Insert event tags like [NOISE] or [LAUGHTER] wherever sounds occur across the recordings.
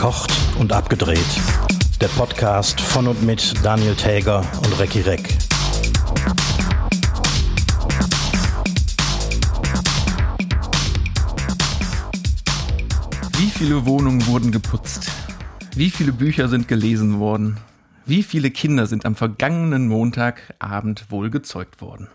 Verkocht und abgedreht. Der Podcast von und mit Daniel Täger und Recki Reck. Wie viele Wohnungen wurden geputzt? Wie viele Bücher sind gelesen worden? Wie viele Kinder sind am vergangenen Montagabend wohl gezeugt worden?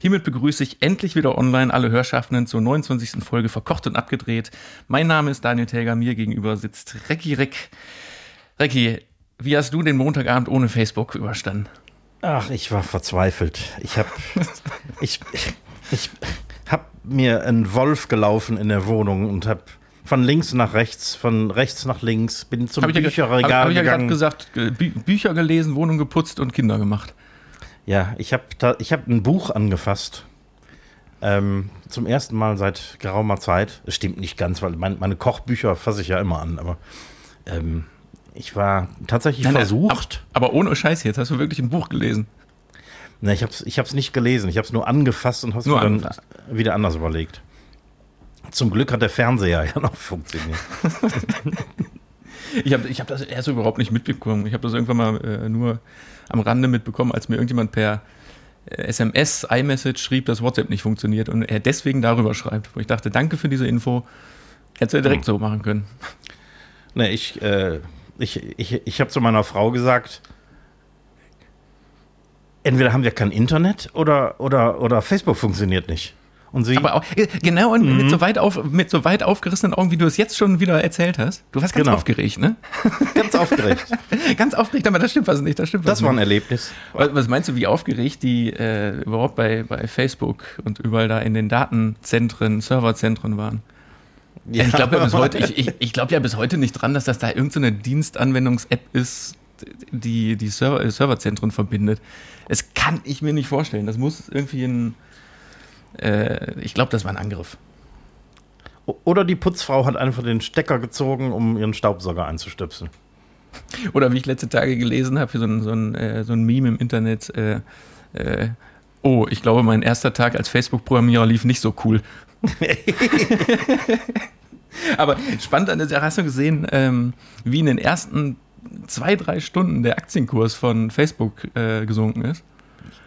Hiermit begrüße ich endlich wieder online alle Hörschaffenden zur 29. Folge Verkocht und Abgedreht. Mein Name ist Daniel Täger, mir gegenüber sitzt Recki Reck. Recki, wie hast du den Montagabend ohne Facebook überstanden? Ach, ich war verzweifelt. Ich habe ich, [LAUGHS] ich, ich hab mir einen Wolf gelaufen in der Wohnung und habe von links nach rechts, von rechts nach links, bin zum hab Bücherregal hab, hab ich ja gegangen. gesagt, Bü Bücher gelesen, Wohnung geputzt und Kinder gemacht. Ja, ich habe ich hab ein Buch angefasst. Ähm, zum ersten Mal seit geraumer Zeit. Es stimmt nicht ganz, weil mein, meine Kochbücher fasse ich ja immer an, aber ähm, ich war tatsächlich Nein, nein, versucht. Aber, aber ohne Scheiß jetzt, hast du wirklich ein Buch gelesen? Ne, ich habe es ich hab's nicht gelesen. Ich habe es nur angefasst und habe es dann angefasst. wieder anders überlegt. Zum Glück hat der Fernseher [LAUGHS] ja noch funktioniert. [LAUGHS] Ich habe ich hab das erst überhaupt nicht mitbekommen. Ich habe das irgendwann mal äh, nur am Rande mitbekommen, als mir irgendjemand per äh, SMS, iMessage schrieb, dass WhatsApp nicht funktioniert und er deswegen darüber schreibt. Wo ich dachte, danke für diese Info. Hättest du direkt so machen können. Ne, ich, äh, ich, ich, ich habe zu meiner Frau gesagt, entweder haben wir kein Internet oder, oder, oder Facebook funktioniert nicht. Und sie, Aber auch, äh, genau und mit, so weit auf, mit so weit aufgerissenen Augen, wie du es jetzt schon wieder erzählt hast. Du warst ganz Genau. aufgeregt, ne? [LAUGHS] ganz aufgeregt. [LAUGHS] ganz aufgeregt, aber das stimmt was nicht. Das stimmt was Das war ein. Erlebnis. Was was meinst du, wie aufgeregt die äh, überhaupt bei, bei Facebook und überall da in den Datenzentren, Serverzentren waren? Ja, ich glaube ja bis heute, ich, ich, [LAUGHS] ich glaube ja bis heute nicht dran, dass das da irgendeine so Dienstanwendungs-App ist, die die Server, äh, Serverzentren verbindet. Das kann ich mir nicht vorstellen. Das muss irgendwie ein. Äh, ich glaube, das war ein Angriff. Oder die Putzfrau hat einfach den Stecker gezogen, um ihren Staubsauger einzustöpseln. Oder wie ich letzte Tage gelesen habe, so ein, so ein, äh, so ein Meme im Internet. Äh, äh, oh, ich glaube, mein erster Tag als Facebook-Programmierer lief nicht so cool. [LAUGHS] Aber spannend an der Sache, hast du gesehen, ähm, wie in den ersten zwei, drei Stunden der Aktienkurs von Facebook äh, gesunken ist?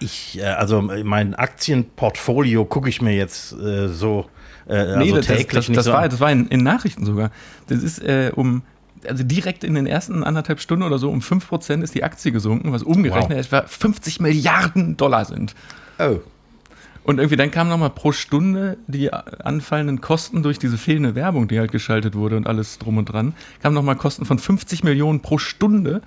Ich, äh, also mein Aktienportfolio gucke ich mir jetzt äh, so äh, also das, täglich das, nicht das, so war, an. das war in, in Nachrichten sogar. Das ist äh, um, also direkt in den ersten anderthalb Stunden oder so um 5% ist die Aktie gesunken, was umgerechnet Wow. etwa 50 Milliarden Dollar sind. Oh. Und irgendwie dann kamen nochmal pro Stunde die anfallenden Kosten durch diese fehlende Werbung, die halt geschaltet wurde und alles drum und dran, kamen nochmal Kosten von 50 Millionen pro Stunde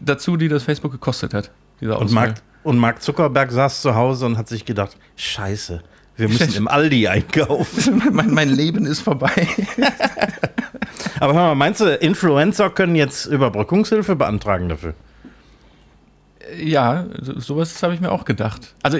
dazu, die das Facebook gekostet hat. Und. Mark, und Mark Zuckerberg saß zu Hause und hat sich gedacht, scheiße, wir müssen im Aldi einkaufen. [LAUGHS] mein, mein Leben ist vorbei. [LAUGHS] Aber hör mal, meinst du, Influencer können jetzt Überbrückungshilfe beantragen dafür? Ja, so- sowas habe ich mir auch gedacht. Also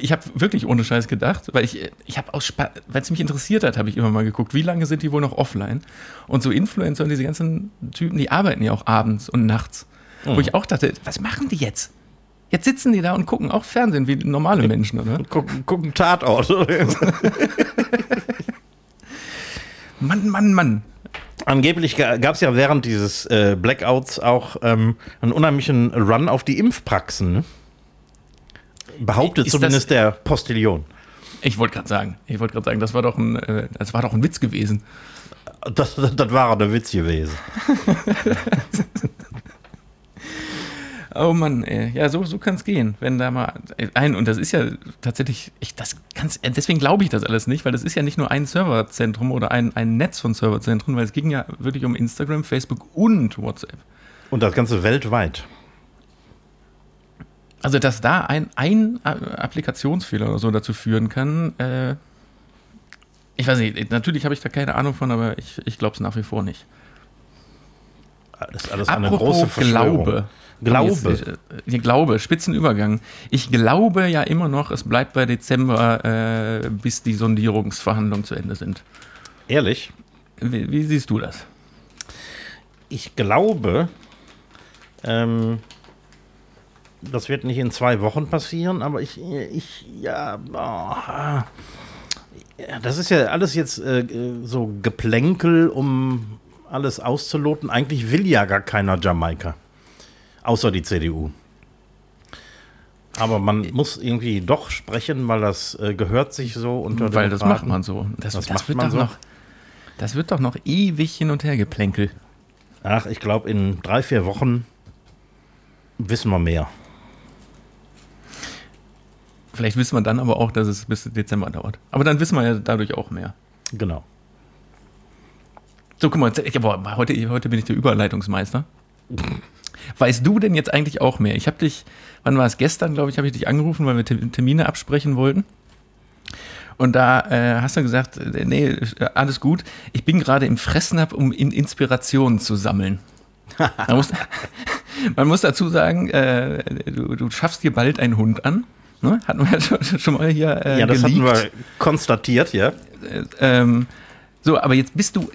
ich habe wirklich ohne Scheiß gedacht, weil ich, ich habe aus weil es mich interessiert hat, habe ich immer mal geguckt, wie lange sind die wohl noch offline? Und so Influencer und diese ganzen Typen, die arbeiten ja auch abends und nachts. Wo ich auch dachte, was machen die jetzt? Jetzt sitzen die da und gucken auch Fernsehen wie normale Menschen, oder? Gucken, gucken Tatort. [LAUGHS] Mann, Mann, Mann. Angeblich gab es ja während dieses äh, Blackouts auch ähm, einen unheimlichen Run auf die Impfpraxen. Ne? Behauptet Ist zumindest der Postillon. Ich wollte gerade sagen, ich wollte gerade sagen, das war doch ein, äh, das war doch ein Witz gewesen. Das, das, das war der Witz gewesen. [LAUGHS] Oh Mann, ey. ja, so, so kann es gehen, wenn da mal ein, und das ist ja tatsächlich, ich, das kann's, deswegen glaube ich das alles nicht, weil das ist ja nicht nur ein Serverzentrum oder ein, ein Netz von Serverzentren, weil es ging ja wirklich um Instagram, Facebook und WhatsApp. Und das Ganze weltweit. Also, dass da ein, ein A- Applikationsfehler oder so dazu führen kann, äh, ich weiß nicht, natürlich habe ich da keine Ahnung von, aber ich, ich glaube es nach wie vor nicht. Das ist alles eine große Apropos Verschwörung. Glaube. Glaube. Jetzt, äh, äh, Glaube, Spitzenübergang. Ich glaube ja immer noch, es bleibt bei Dezember, äh, bis die Sondierungsverhandlungen zu Ende sind. Ehrlich, Wie, wie siehst du das? ich glaube, ähm, das wird nicht in zwei Wochen passieren, aber ich, ich ja, ja, das ist ja alles jetzt äh, so Geplänkel um alles auszuloten. Eigentlich will ja gar keiner Jamaika. Außer die CDU. Aber man muss irgendwie doch sprechen, weil das äh, gehört sich so unter Weil das macht man so. Das, Das das, macht wird man doch so. noch, das wird doch noch ewig hin und her geplänkel. Ach, ich glaube, in drei, vier Wochen wissen wir mehr. Vielleicht wissen wir dann aber auch, dass es bis Dezember dauert. Aber dann wissen wir ja dadurch auch mehr. Genau. So, guck mal, ich, boah, heute, heute bin ich der Überleitungsmeister. [LAUGHS] Weißt du denn jetzt eigentlich auch mehr? Ich habe dich, wann war es gestern, glaube ich, habe ich dich angerufen, weil wir Te- Termine absprechen wollten. Und da äh, hast du gesagt, äh, nee, äh, alles gut. Ich bin gerade im Fressnapf, um in Inspirationen zu sammeln. man, muss, [LAUGHS] man muss dazu sagen, äh, du, du schaffst dir bald einen Hund an. Ne? Hatten wir ja schon, schon mal hier äh, Ja, das geleakt. hatten wir konstatiert, ja. Ähm, so, aber jetzt bist du.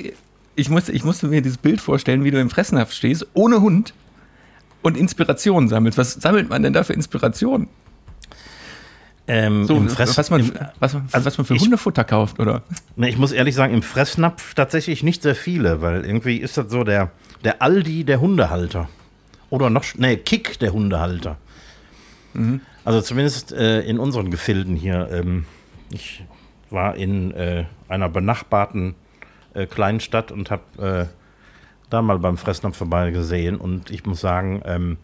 Ich musste, ich musste mir dieses Bild vorstellen, wie du im Fressnapf stehst, ohne Hund und Inspiration sammelst. Was sammelt man denn da für Inspiration? Ähm, So, im Fress, was, man, im, was, man- also was man für ich- Hundefutter kauft, oder? ne, ich muss ehrlich sagen, im Fressnapf tatsächlich nicht sehr viele, weil irgendwie ist das so der, der Aldi der Hundehalter. Oder noch, nee, Kick der Hundehalter. Also zumindest äh, in unseren Gefilden hier. Ähm, ich war in äh, einer benachbarten äh, kleinen Stadt und habe äh, da mal beim Fressnapf vorbei gesehen und ich muss sagen, ähm,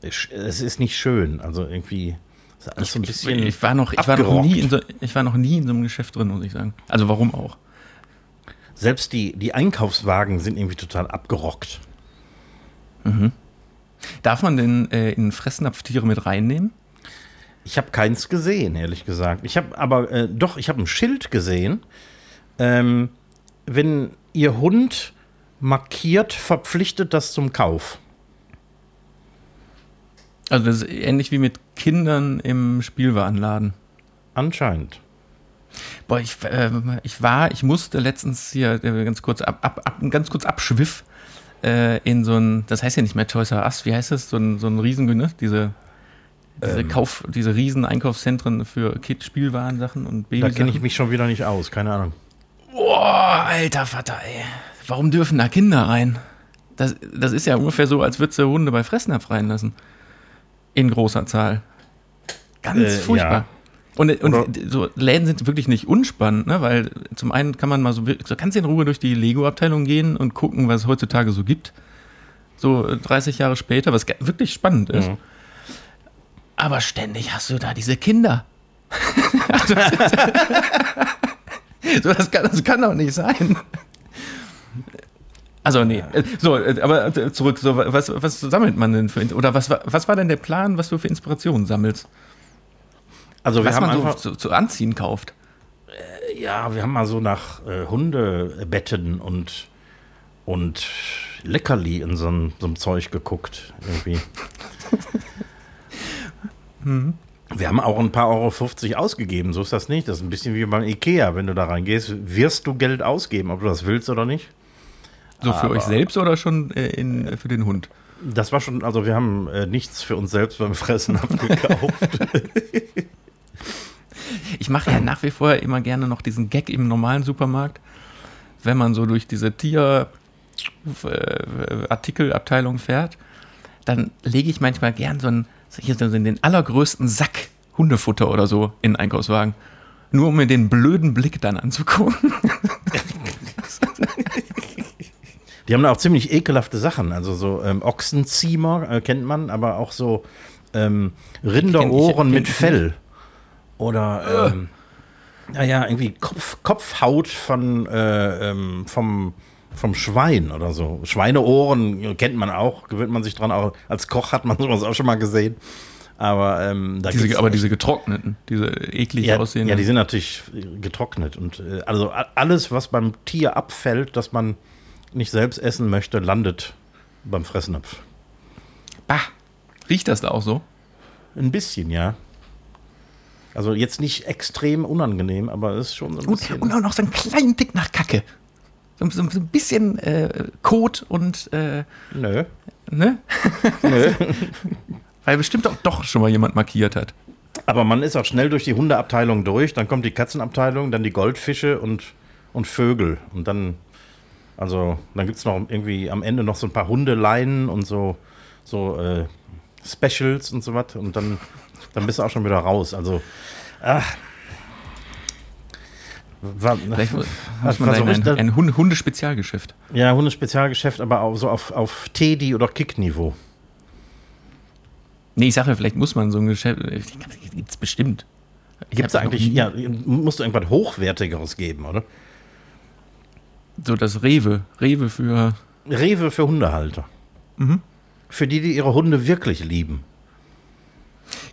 es ist nicht schön. Also irgendwie ist alles so ein bisschen. ich, war noch, ich, war noch nie in so, ich war noch nie in so einem Geschäft drin, muss ich sagen. Also warum auch? Selbst die, die Einkaufswagen sind irgendwie total abgerockt. Darf man denn äh, in Fressnapftiere mit reinnehmen? Ich habe keins gesehen, ehrlich gesagt. Ich habe aber äh, doch, ich habe ein Schild gesehen. Ähm, wenn Ihr Hund markiert, verpflichtet das zum Kauf. Also das ist ähnlich wie mit Kindern im Spielwarenladen. Anscheinend. Boah, ich, äh, ich war, ich musste letztens hier äh, ganz kurz ab, ab, ab ganz kurz abschwiff äh, in so ein, das heißt ja nicht mehr Toys R Us, wie heißt das? So ein, so ein riesen, ne? Diese, diese Ähm. Kauf, diese riesen Einkaufszentren für Kid Spielwarensachen und Da kenne ich mich schon wieder nicht aus, keine Ahnung. Boah, alter Vater, ey. Warum dürfen da Kinder rein? Das, das ist ja ungefähr so, als würdest du Hunde bei Fressnapf reinlassen. In großer Zahl. Ganz Äh, furchtbar. ja. Und, und so Läden sind wirklich nicht unspannend, ne? weil zum einen kann man mal so, so kannst du in Ruhe durch die Lego-Abteilung gehen und gucken, was es heutzutage so gibt. So äh, 30 Jahre später, was wirklich spannend ist. Mhm. Aber ständig hast du da diese Kinder. [LAUGHS] [LAUGHS] so, das, kann, das kann doch nicht sein. Also nee, äh, so, äh, aber äh, zurück, so, was, was sammelt man denn für, oder was, war- was war denn der Plan, was du für Inspirationen sammelst? Also wir was haben man so einfach, zu, zu anziehen kauft. ja, wir haben mal so nach äh, Hundebetten und und Leckerli in so einem, Zeug geguckt irgendwie. [LAUGHS] Wir haben auch ein paar Euro 50 ausgegeben, so ist das nicht. Das ist ein bisschen wie beim Ikea. Wenn du da reingehst, wirst du Geld ausgeben, ob du das willst oder nicht. So für Aber- euch selbst oder schon äh, in, äh, für den Hund? Das war schon, also wir haben äh, nichts für uns selbst beim Fressen [LAUGHS] abgekauft. [LAUGHS] Ich mache ja nach wie vor immer gerne noch diesen Gag im normalen Supermarkt, wenn man so durch diese Tier-Artikelabteilung fährt, dann lege ich manchmal gern so einen, hier so den allergrößten Sack Hundefutter oder so in den Einkaufswagen. Nur um mir den blöden Blick dann anzugucken. [LAUGHS] Die haben da auch ziemlich ekelhafte Sachen. Also so ähm, Ochsenziemer äh, kennt man, aber auch so ähm, Rinderohren mit Fell. Oder ähm, naja, irgendwie Kopf, Kopfhaut von, äh, ähm, vom, vom Schwein oder so. Schweineohren äh, kennt man auch, gewöhnt man sich dran. Auch als Koch hat man sowas auch schon mal gesehen. Aber ähm, Diese, aber diese getrockneten, diese eklig ja, aussehenden. ja, die sind natürlich getrocknet. Und äh, also alles, was beim Tier abfällt, das man nicht selbst essen möchte, landet beim Fressnapf. bah, riecht das da auch so? Ein bisschen, ja. Also jetzt nicht extrem unangenehm, aber es ist schon so ein Und, bisschen. und auch noch so einen kleinen Tick nach Kacke. So, so, so ein bisschen äh, Kot und, äh, Nö. ne? Nö. [LAUGHS] Weil bestimmt auch doch schon mal jemand markiert hat. aber man ist auch schnell durch die Hundeabteilung durch, dann kommt die Katzenabteilung, dann die Goldfische und, und Vögel. Und dann Also dann gibt es noch irgendwie am Ende noch so ein paar Hundeleinen und so, so äh, Specials und so was. Und dann, dann bist du auch schon wieder raus. Also, ach. War, Vielleicht muss [LAUGHS] man so ein, ein, ein Hundespezialgeschäft. Ja, Hundespezialgeschäft, aber auch so auf, auf Teddy- oder Kick-Niveau. Nee, ich sage, vielleicht muss man so ein Geschäft. Gibt es bestimmt. Gibt es eigentlich, ja, musst du irgendwas Hochwertigeres geben, oder? So das Rewe. Rewe für. Rewe für Hundehalter. Mhm. Für die, die ihre Hunde wirklich lieben.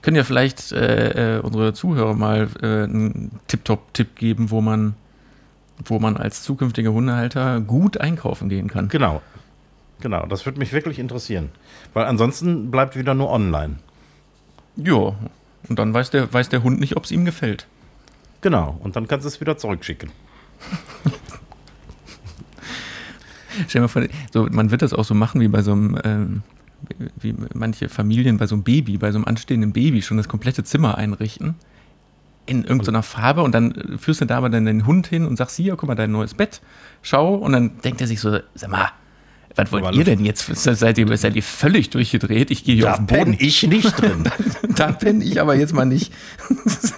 Können ja vielleicht äh, äh, unsere Zuhörer mal äh, einen Tip-Top-Tipp geben, wo man, wo man als zukünftiger Hundehalter gut einkaufen gehen kann. Genau. Genau, das würde mich wirklich interessieren. Weil ansonsten bleibt wieder nur online. Ja, und dann weiß der, weiß der Hund nicht, ob es ihm gefällt. Genau, und dann kannst du es wieder zurückschicken. [LAUGHS] Stell mal vor, so, man wird das auch so machen wie bei so einem, ähm, wie manche Familien bei so einem Baby, bei so einem anstehenden Baby schon das komplette Zimmer einrichten. In irgendeiner Farbe und dann führst du da aber dann den Hund hin und sagst, hier, guck mal, dein neues Bett, schau. Und dann denkt er sich so, sag mal, was wollt ihr denn jetzt? Seid ihr, seid ihr völlig durchgedreht? Ich gehe hier da auf den Boden. Da ich nicht drin. [LAUGHS] da bin ich aber jetzt mal nicht. [LAUGHS]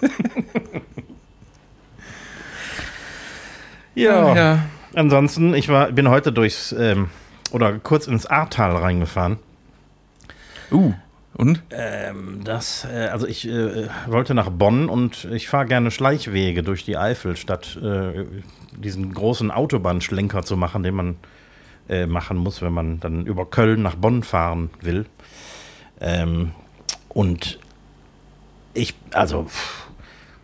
ja. ja. Ansonsten, ich war, bin heute durchs, ähm, oder kurz ins Ahrtal reingefahren. Uh, und? Ähm, das, äh, also ich äh, wollte nach Bonn und ich fahre gerne Schleichwege durch die Eifel, statt äh, diesen großen Autobahnschlenker zu machen, den man äh, machen muss, wenn man dann über Köln nach Bonn fahren will. Ähm, und ich, also,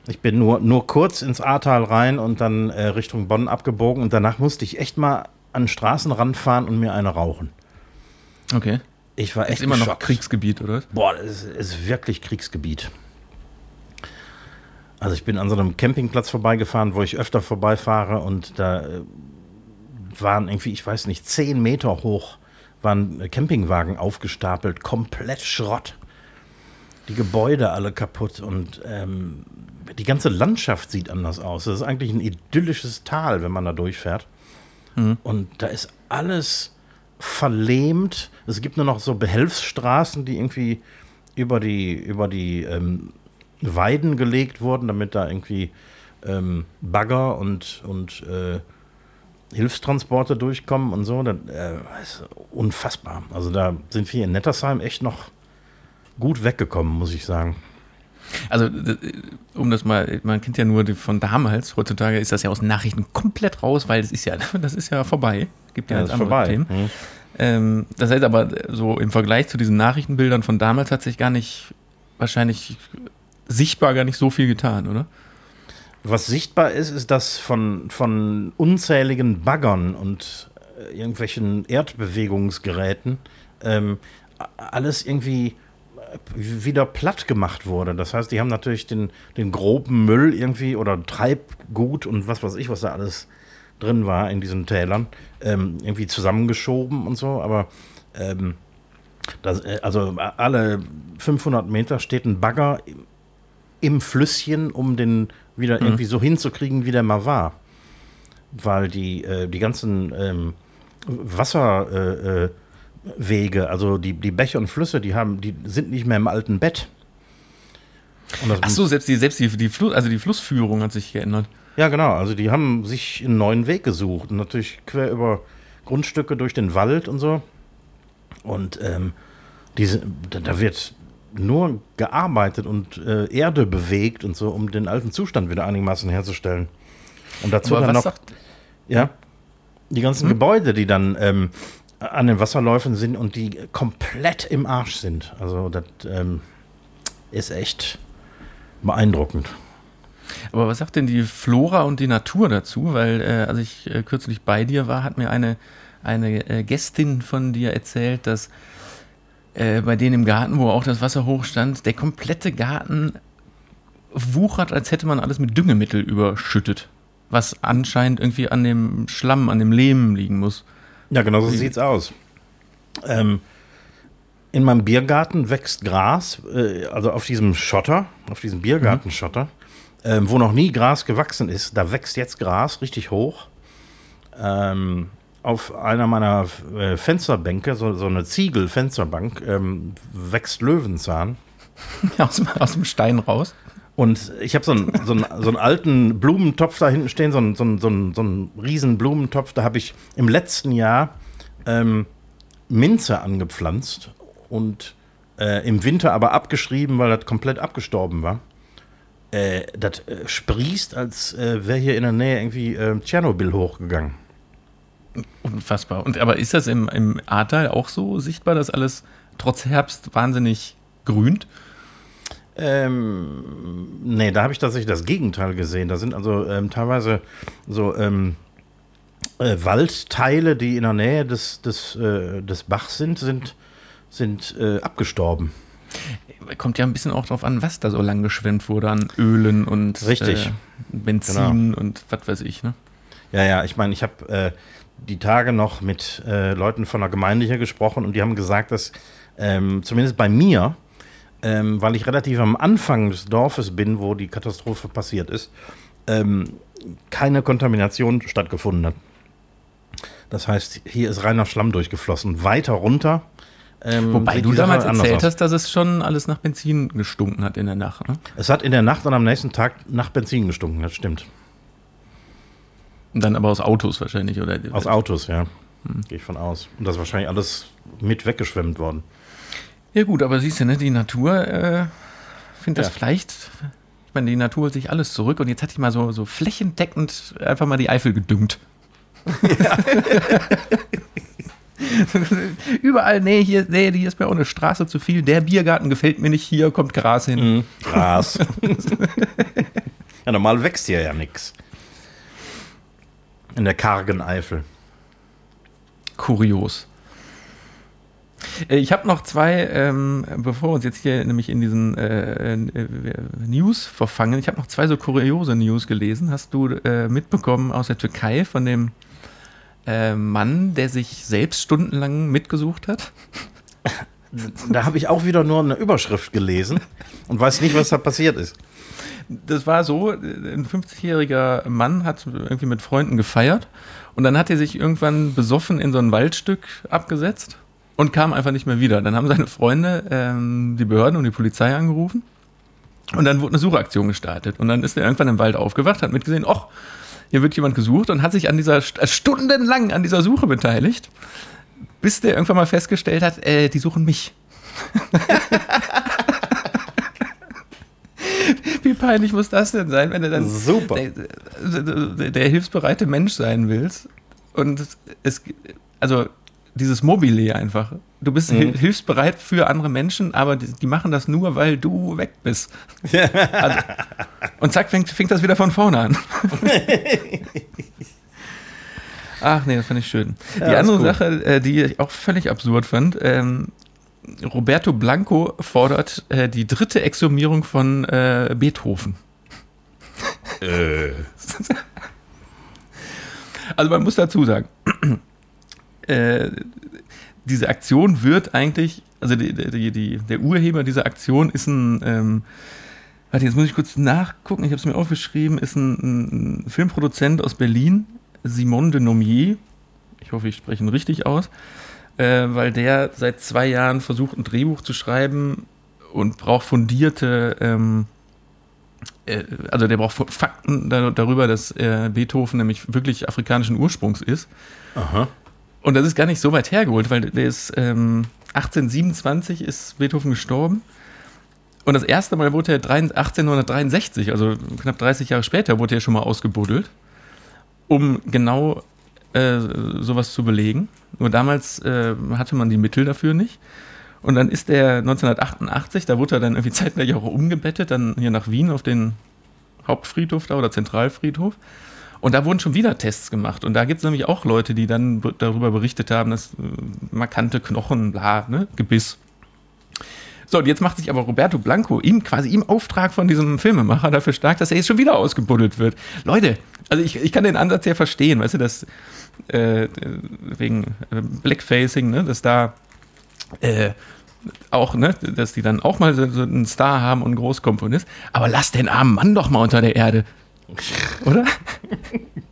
ich bin nur, nur kurz ins Ahrtal rein und dann äh, Richtung Bonn abgebogen und danach musste ich echt mal an den Straßenrand fahren und mir eine rauchen. Okay. Ich war echt ist immer geschockt. noch Kriegsgebiet, oder? Boah, das ist, ist wirklich Kriegsgebiet. Also ich bin an so einem Campingplatz vorbeigefahren, wo ich öfter vorbeifahre und da äh, waren irgendwie, ich weiß nicht, zehn Meter hoch, waren Campingwagen aufgestapelt, komplett Schrott. Die Gebäude alle kaputt und ähm, die ganze Landschaft sieht anders aus. Das ist eigentlich ein idyllisches Tal, wenn man da durchfährt. Mhm. Und da ist alles verlähmt. Es gibt nur noch so Behelfsstraßen, die irgendwie über die, über die ähm, Weiden gelegt wurden, damit da irgendwie ähm, Bagger und, und äh, Hilfstransporte durchkommen und so, das äh, ist unfassbar. Also da sind wir in Nettersheim echt noch gut weggekommen, muss ich sagen. Also, um das mal, man kennt ja nur von damals, heutzutage ist das ja aus Nachrichten komplett raus, weil das ist ja, [LAUGHS] das ist ja vorbei. Es gibt ja, ja jetzt andere vorbei. Themen. Mhm. Ähm, das heißt aber, so im Vergleich zu diesen Nachrichtenbildern von damals hat sich gar nicht, wahrscheinlich sichtbar gar nicht so viel getan, oder? Was sichtbar ist, ist, dass von, von unzähligen Baggern und äh, irgendwelchen Erdbewegungsgeräten ähm, alles irgendwie wieder platt gemacht wurde. Das heißt, die haben natürlich den, den groben Müll irgendwie oder Treibgut und was weiß ich, was da alles drin war in diesen Tälern, ähm, irgendwie zusammengeschoben und so. Aber ähm, das, äh, also alle 500 Meter steht ein Bagger im Flüsschen, um den wieder mhm. irgendwie so hinzukriegen, wie der mal war. Weil die, äh, die ganzen ähm, Wasserwege, äh, äh also die, die Bäche und Flüsse, die haben, die sind nicht mehr im alten Bett. Ach so, selbst die, selbst die, die, Fluss, also die Flussführung hat sich geändert. Ja, genau. Also die haben sich einen neuen Weg gesucht. Und natürlich quer über Grundstücke durch den Wald und so. Und ähm, diese, da wird nur gearbeitet und äh, Erde bewegt und so, um den alten Zustand wieder einigermaßen herzustellen. Und dazu Aber dann noch ja, die ganzen hm? Gebäude, die dann ähm, an den Wasserläufen sind und die komplett im Arsch sind. Also das ähm, ist echt beeindruckend. Aber was sagt denn die Flora und die Natur dazu? Weil äh, als ich äh, kürzlich bei dir war, hat mir eine, eine äh, Gästin von dir erzählt, dass äh, bei denen im Garten, wo auch das Wasser hochstand, der komplette Garten wuchert, als hätte man alles mit Düngemittel überschüttet. Was anscheinend irgendwie an dem Schlamm, an dem Lehm liegen muss. Ja, genau so sieht es aus. Ähm, in meinem Biergarten wächst Gras, äh, also auf diesem Schotter, auf diesem Biergartenschotter, mhm. äh, wo noch nie Gras gewachsen ist. Da wächst jetzt Gras richtig hoch. Ähm, auf einer meiner äh, Fensterbänke, so, so eine Ziegel-Fensterbank, ähm, wächst Löwenzahn. [LAUGHS] aus, aus dem Stein raus. Und ich habe so, einen, so, einen, so einen alten Blumentopf da hinten stehen, so einen, so einen, so einen, so einen riesen Blumentopf. Da habe ich im letzten Jahr ähm, Minze angepflanzt und äh, im Winter aber abgeschrieben, weil das komplett abgestorben war. Äh, das äh, sprießt, als äh, wäre hier in der Nähe irgendwie äh, Tschernobyl hochgegangen. Unfassbar. Und aber ist das im, im Ahrtal auch so sichtbar, dass alles trotz Herbst wahnsinnig grünt? Ähm, nee, da habe ich tatsächlich das Gegenteil gesehen. Da sind also ähm, teilweise so ähm, äh, Waldteile, die in der Nähe des, des, äh, des Bachs sind, sind, sind äh, abgestorben. Kommt ja ein bisschen auch darauf an, was da so lang geschwemmt wurde an Ölen und Richtig. Äh, Benzin genau. und was weiß ich. Ne? Ja, ja, ich meine, ich habe äh, die Tage noch mit äh, Leuten von der Gemeinde hier gesprochen und die haben gesagt, dass ähm, zumindest bei mir ähm, weil ich relativ am Anfang des Dorfes bin, wo die Katastrophe passiert ist, ähm, keine Kontamination stattgefunden hat. Das heißt, hier ist reiner Schlamm durchgeflossen. Weiter runter. Ähm, Wobei du damals erzählt hast, dass es schon alles nach Benzin gestunken hat in der Nacht. Ne? Es hat in der Nacht und am nächsten Tag nach Benzin gestunken, das stimmt. Dann aber aus Autos wahrscheinlich, oder? Aus Autos, ja. Hm. Gehe ich von aus. Und das ist wahrscheinlich alles mit weggeschwemmt worden. Ja gut, aber siehst du, ne, die Natur äh, findet das vielleicht, ich meine, die Natur holt sich alles zurück und jetzt hatte ich mal so, so flächendeckend einfach mal die Eifel gedüngt. Ja. [LAUGHS] Überall, nee, hier, nee, hier ist mir auch eine Straße zu viel. Der Biergarten gefällt mir nicht, hier kommt Gras hin. Mhm, Gras. ja, normal wächst hier ja nichts. In der kargen Eifel. Kurios. Äh, ich habe noch zwei, ähm, bevor wir uns jetzt hier nämlich in diesen äh, äh, News verfangen, ich habe noch zwei so kuriose News gelesen. Hast du äh, mitbekommen aus der Türkei von dem äh, Mann, der sich selbst stundenlang mitgesucht hat? [LAUGHS] Da habe ich auch wieder nur eine Überschrift gelesen und weiß nicht, was da passiert ist. Das war so, ein 50-jähriger Mann hat irgendwie mit Freunden gefeiert und dann hat er sich irgendwann besoffen in so ein Waldstück abgesetzt und kam einfach nicht mehr wieder. Dann haben seine Freunde ähm, die Behörden und die Polizei angerufen und dann wurde eine Suchaktion gestartet. Und dann ist er irgendwann im Wald aufgewacht, hat mitgesehen, ach, hier wird jemand gesucht und hat sich an dieser äh, stundenlang an dieser Suche beteiligt, bis der irgendwann mal festgestellt hat, äh, die suchen mich. [LAUGHS] Wie peinlich muss das denn sein, wenn du dann Super. Der, der, der hilfsbereite Mensch sein willst und es also dieses Mobile einfach. Du bist mhm. hilfsbereit für andere Menschen, aber die, die, machen das nur, weil du weg bist. [LAUGHS] also, und zack, fängt, fängt das wieder von vorne an. [LAUGHS] Ach nee, das fand ich schön. Ja, die andere Sache, äh, die ich auch völlig absurd fand, ähm, Roberto Blanco fordert äh, die dritte Exhumierung von äh, Beethoven. Äh. [LAUGHS] also man muss dazu sagen, äh, diese Aktion wird eigentlich, also die, die, die, der Urheber dieser Aktion ist ein, ähm, warte, jetzt muss ich kurz nachgucken, ich habe es mir aufgeschrieben, ist ein, ein, Filmproduzent aus Berlin, Simon de Nomier. Ich hoffe, ich spreche ihn richtig aus, äh, weil der seit zwei Jahren versucht, ein Drehbuch zu schreiben und braucht fundierte, ähm, äh, also der braucht Fakten darüber, dass äh, Beethoven nämlich wirklich afrikanischen Ursprungs ist. Aha. Und das ist gar nicht so weit hergeholt, weil der ist ähm, 1827 ist Beethoven gestorben. Und das erste Mal wurde er 1863, also knapp 30 Jahre später, wurde er schon mal ausgebuddelt, um genau äh, sowas zu belegen. Nur damals äh, hatte man die Mittel dafür nicht. Und dann ist er 1988, da wurde er dann irgendwie [LAUGHS] zeitgleich auch umgebettet, dann hier nach Wien auf den Hauptfriedhof da oder Zentralfriedhof. Und da wurden schon wieder Tests gemacht. Und da gibt es nämlich auch Leute, die dann darüber berichtet haben, dass äh, markante Knochen, bla, ne, Gebiss. So, und jetzt macht sich aber Roberto Blanco ihm quasi im Auftrag von diesem Filmemacher dafür stark, dass er jetzt schon wieder ausgebuddelt wird. Leute, also ich, ich kann den Ansatz ja verstehen, weißt du, dass äh, wegen äh, Blackfacing, ne, dass da äh, auch, ne, dass die dann auch mal so, so einen Star haben und einen Großkomponist. Aber lass den armen Mann doch mal unter der Erde. [LAUGHS] Oder?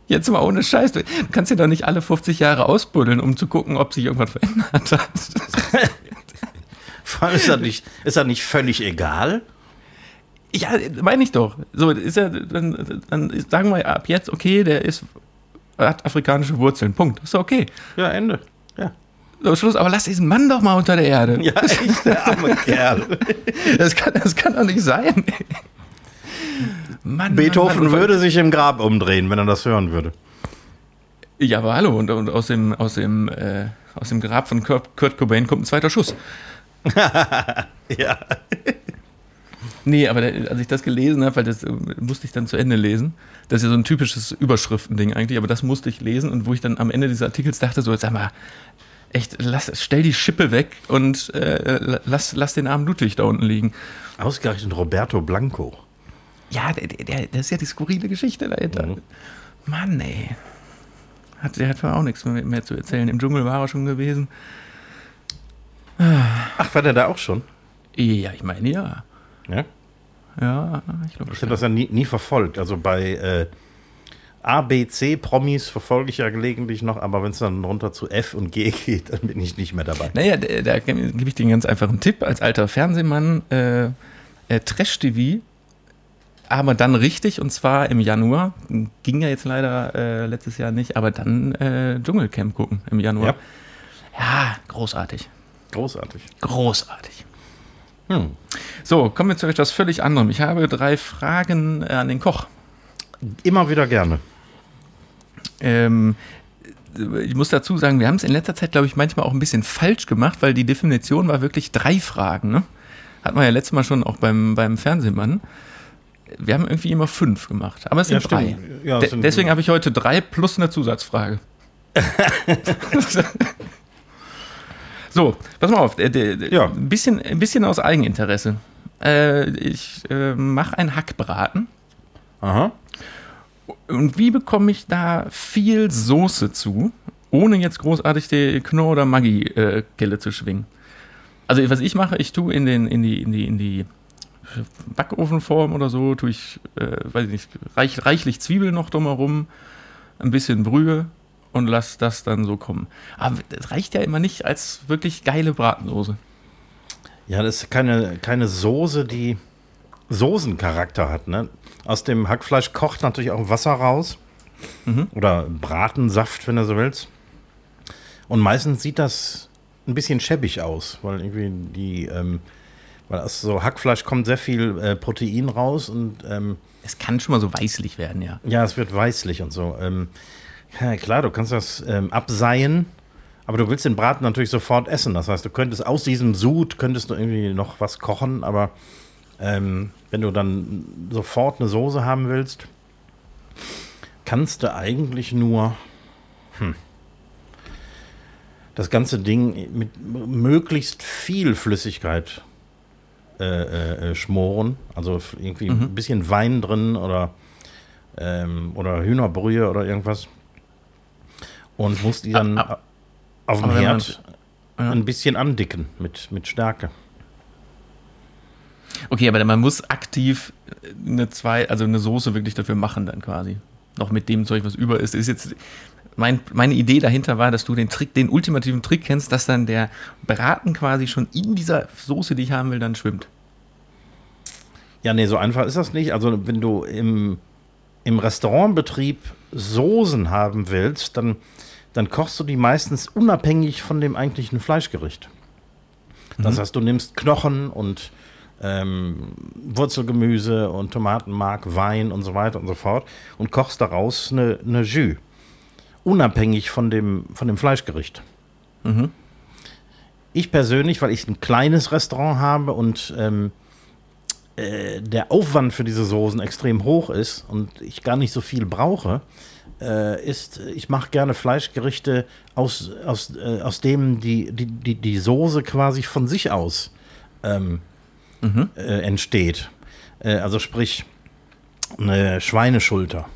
Jetzt mal ohne Scheiß. Du kannst dir doch nicht alle 50 Jahre ausbuddeln, um zu gucken, ob sich irgendwas verändert hat. [LAUGHS] Vor allem ist das nicht, ist das nicht völlig egal? Ja, meine ich doch. So, ist er, dann, dann sagen wir ab jetzt, okay, der ist, hat afrikanische Wurzeln. Punkt. Ist doch okay. Ja, Ende. Ja. So, Schluss, aber lass diesen Mann doch mal unter der Erde. Ja, echt, der arme Kerl. [LAUGHS] Das kann, das kann doch nicht sein. Mann, Beethoven Mann, Mann. würde sich im Grab umdrehen, wenn er das hören würde. Ja, aber hallo, und, und aus, dem, aus, dem, äh, aus dem Grab von Kurt, Kurt Cobain kommt ein zweiter Schuss. [LAUGHS] Ja. [LAUGHS] Nee, aber der, als ich das gelesen habe, weil das äh, musste ich dann zu Ende lesen. Das ist ja so ein typisches Überschriftending eigentlich, aber das musste ich lesen und wo ich dann am Ende dieses Artikels dachte, so, sag mal, echt, lass, stell die Schippe weg und äh, lass, lass den armen Ludwig da unten liegen. Ausgerechnet Roberto Blanco. Ja, der, der, das ist ja die skurrile Geschichte dahinter. Mhm. Mann, ey. Hat, der hat auch nichts mehr, mehr zu erzählen. Im Dschungel war er schon gewesen. Ach, war der da auch schon? Ja, ich meine ja. Ja. Ja, ich glaube Ich habe das ja nie, nie verfolgt. Also bei äh, A, B, C Promis verfolge ich ja gelegentlich noch, aber wenn es dann runter zu F und G [LAUGHS] geht, dann bin ich nicht mehr dabei. Naja, da, da gebe ich dir einen ganz einfachen Tipp. Als alter Fernsehmann, äh, äh, Trash-TV, aber dann richtig und zwar im Januar. Ging ja jetzt leider äh, letztes Jahr nicht, aber dann äh, Dschungelcamp gucken im Januar. Ja. Ja, großartig. Großartig. Großartig. Hm. So, kommen wir zu etwas völlig anderem. Ich habe drei Fragen äh, an den Koch. Immer wieder gerne. Ähm, ich muss dazu sagen, wir haben es in letzter Zeit, glaube ich, manchmal auch ein bisschen falsch gemacht, weil die Definition war wirklich drei Fragen. Ne? Hat man ja letztes Mal schon auch beim, beim Fernsehmann. Wir haben irgendwie immer fünf gemacht, aber es sind Ja, drei. Ja, De sind- deswegen habe ich heute drei plus eine Zusatzfrage. [LAUGHS] so, pass mal auf. äh, Ja. Ein, bisschen, ein bisschen aus Eigeninteresse. Äh, ich äh, mache einen Hackbraten. Aha. Und wie bekomme ich da viel Soße zu, ohne jetzt großartig die Knorr- oder Maggi-Kelle zu schwingen? Also was ich mache, ich tue in, den, in, die, in, die, in die Backofenform oder so, tue ich, äh, weiß ich nicht, reich, reichlich Zwiebeln noch drumherum, ein bisschen Brühe und lasse das dann so kommen. Aber das reicht ja immer nicht als wirklich geile Bratensoße. Ja, das ist keine, keine Soße, die Soßencharakter hat. Ne? Aus dem Hackfleisch kocht natürlich auch Wasser raus. Oder Bratensaft, wenn du so willst. Und meistens sieht das ein bisschen schäbig aus, weil irgendwie die, ähm, weil aus so Hackfleisch kommt sehr viel äh, Protein raus und ähm, Es kann schon mal so weißlich werden, ja. ja, es wird weißlich und so. Ähm, ja, klar, du kannst das ähm, abseien, aber du willst den Braten natürlich sofort essen. Das heißt, du könntest aus diesem Sud, könntest du irgendwie noch was kochen, aber ähm, wenn du dann sofort eine Soße haben willst, kannst du eigentlich nur hm, das ganze Ding mit möglichst viel Flüssigkeit äh, äh, äh, schmoren. Also irgendwie ein bisschen Wein drin oder, ähm, oder Hühnerbrühe oder irgendwas. Und musst die dann Ab- ab- auf dem wenn man- Herd ja. ein bisschen andicken mit, mit Stärke. Okay, aber man muss aktiv eine zwei, also eine Soße wirklich dafür machen dann quasi. Noch mit dem Zeug, was über ist. ist jetzt mein, meine Idee dahinter war, dass du den Trick, den ultimativen Trick kennst, dass dann der Braten quasi schon in dieser Soße, die ich haben will, dann schwimmt. Ja, nee, so einfach ist das nicht. Also, wenn du im, im Restaurantbetrieb Soßen haben willst, dann, dann kochst du die meistens unabhängig von dem eigentlichen Fleischgericht. Das heißt, du nimmst Knochen und ähm, Wurzelgemüse und Tomatenmark, Wein und so weiter und so fort und kochst daraus eine, eine Jus. Unabhängig von dem, von dem Fleischgericht. Ich persönlich, weil ich ein kleines Restaurant habe und ähm, äh, der Aufwand für diese Soßen extrem hoch ist und ich gar nicht so viel brauche, äh, ist, ich mache gerne Fleischgerichte aus, aus, äh, aus dem die, die, die, die Soße quasi von sich aus ähm, äh, entsteht. Äh, also sprich, eine Schweineschulter.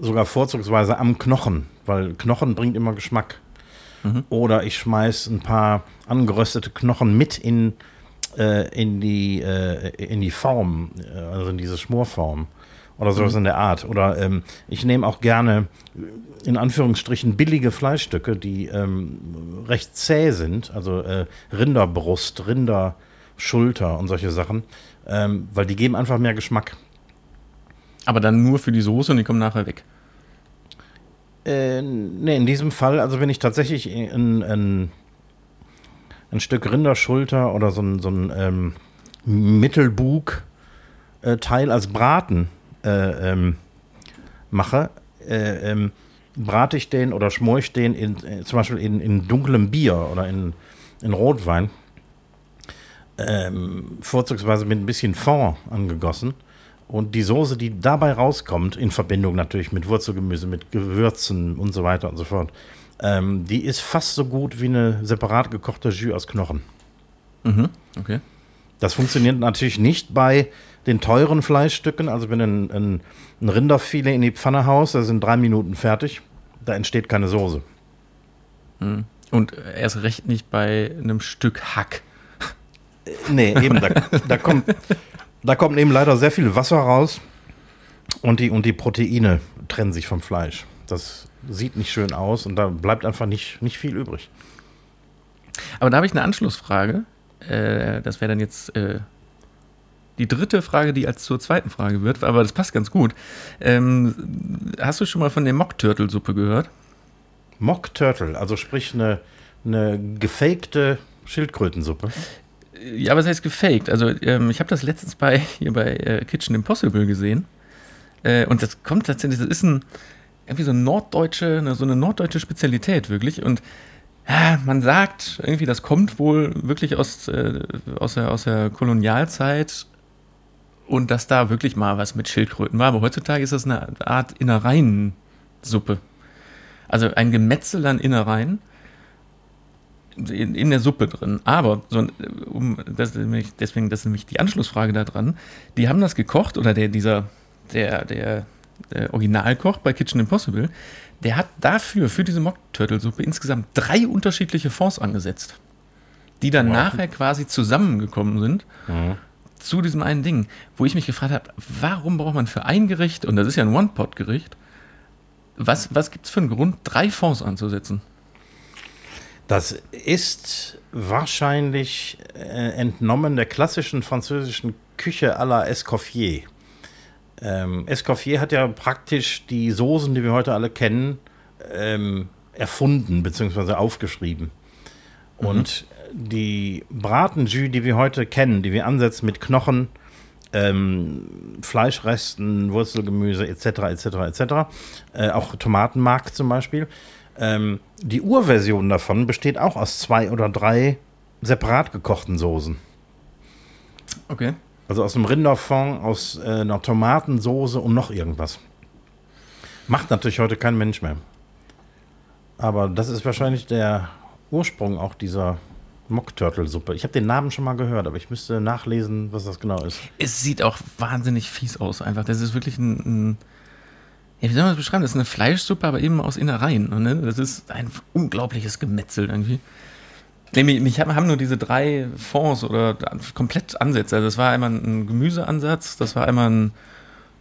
Sogar vorzugsweise am Knochen, weil Knochen bringt immer Geschmack. Oder ich schmeiß ein paar angeröstete Knochen mit in in, die, äh, in die Form, äh, also in diese Schmorform oder sowas Mhm. in der Art. Oder ähm, ich nehme auch gerne in Anführungsstrichen billige Fleischstücke, die ähm, recht zäh sind, also äh, Rinderbrust, Rinderschulter und solche Sachen, ähm, weil die geben einfach mehr Geschmack. Aber dann nur für die Soße und die kommen nachher weg. Äh, nee, in diesem Fall, also wenn ich tatsächlich ein, ein, ein Stück Rinderschulter oder so ein, so ein ähm, Mittelbug-Teil als Braten äh, ähm, mache, äh, ähm, brate ich den oder schmore ich den in, äh, zum Beispiel in, in dunklem Bier oder in, in Rotwein, ähm, vorzugsweise mit ein bisschen Fond angegossen. Und die Soße, die dabei rauskommt, in Verbindung natürlich mit Wurzelgemüse, mit Gewürzen und so weiter und so fort, ähm, die ist fast so gut wie eine separat gekochte Jus aus Knochen. Mhm. Okay. Das funktioniert natürlich nicht bei den teuren Fleischstücken. Also wenn du ein, ein, ein Rinderfilet in die Pfanne haust, da sind drei Minuten fertig, da entsteht keine Soße. Und erst recht nicht bei einem Stück Hack. Nee, eben, da, da, kommt, da kommt eben leider sehr viel Wasser raus und die, und die Proteine trennen sich vom Fleisch. Das sieht nicht schön aus und da bleibt einfach nicht, nicht viel übrig. Aber da habe ich eine Anschlussfrage. Äh, das wäre dann jetzt äh, die dritte Frage, die als zur zweiten Frage wird, aber das passt ganz gut. Ähm, hast du schon mal von der Mock-Turtle-Suppe gehört? Mock Turtle, also sprich eine, eine gefakte Schildkrötensuppe. Ja, aber es heißt gefaked. Also ähm, ich habe das letztens bei hier bei äh, Kitchen Impossible gesehen. Äh, und das kommt tatsächlich, das ist ein irgendwie so eine norddeutsche, eine, so eine norddeutsche Spezialität wirklich. Und ja, man sagt irgendwie, das kommt wohl wirklich aus, äh, aus, der, aus der Kolonialzeit und dass da wirklich mal was mit Schildkröten war. Aber heutzutage ist das eine Art Innereiensuppe. Also ein Gemetzel an Innereien in, in der Suppe drin. Aber, so, um, das, nämlich- deswegen, das ist nämlich die Anschlussfrage da dran. Die haben das gekocht, oder der, dieser, der, der, der Originalkoch bei Kitchen Impossible, der hat dafür, für diese Mock-Turtle-Suppe, insgesamt drei unterschiedliche Fonds angesetzt, die dann Wow. nachher quasi zusammengekommen sind zu diesem einen Ding, wo ich mich gefragt habe, warum braucht man für ein Gericht, und das ist ja ein One-Pot-Gericht, was, was gibt es für einen Grund, drei Fonds anzusetzen? Das ist wahrscheinlich äh, entnommen der klassischen französischen Küche à la Escoffier. Ähm, Escoffier hat ja praktisch die Soßen, die wir heute alle kennen, ähm, erfunden bzw. aufgeschrieben. Und die Bratenjus, die wir heute kennen, die wir ansetzen mit Knochen, ähm, Fleischresten, Wurzelgemüse etc. etc. etc. Äh, auch Tomatenmark zum Beispiel. Ähm, die Urversion davon besteht auch aus zwei oder drei separat gekochten Soßen. Okay. Also aus einem Rinderfond, aus äh, einer Tomatensoße und noch irgendwas. Macht natürlich heute kein Mensch mehr. Aber das ist wahrscheinlich der Ursprung auch dieser Mock-Turtle-Suppe. Ich habe den Namen schon mal gehört, aber ich müsste nachlesen, was das genau ist. Es sieht auch wahnsinnig fies aus, einfach. Das ist wirklich ein. ein ja, wie soll man das beschreiben? Das ist eine Fleischsuppe, aber eben aus Innereien. Ne? Das ist ein unglaubliches Gemetzel irgendwie. Nee, mich, mich haben nur diese drei Fonds oder komplett Ansätze. Also das war einmal ein Gemüseansatz, das war einmal ein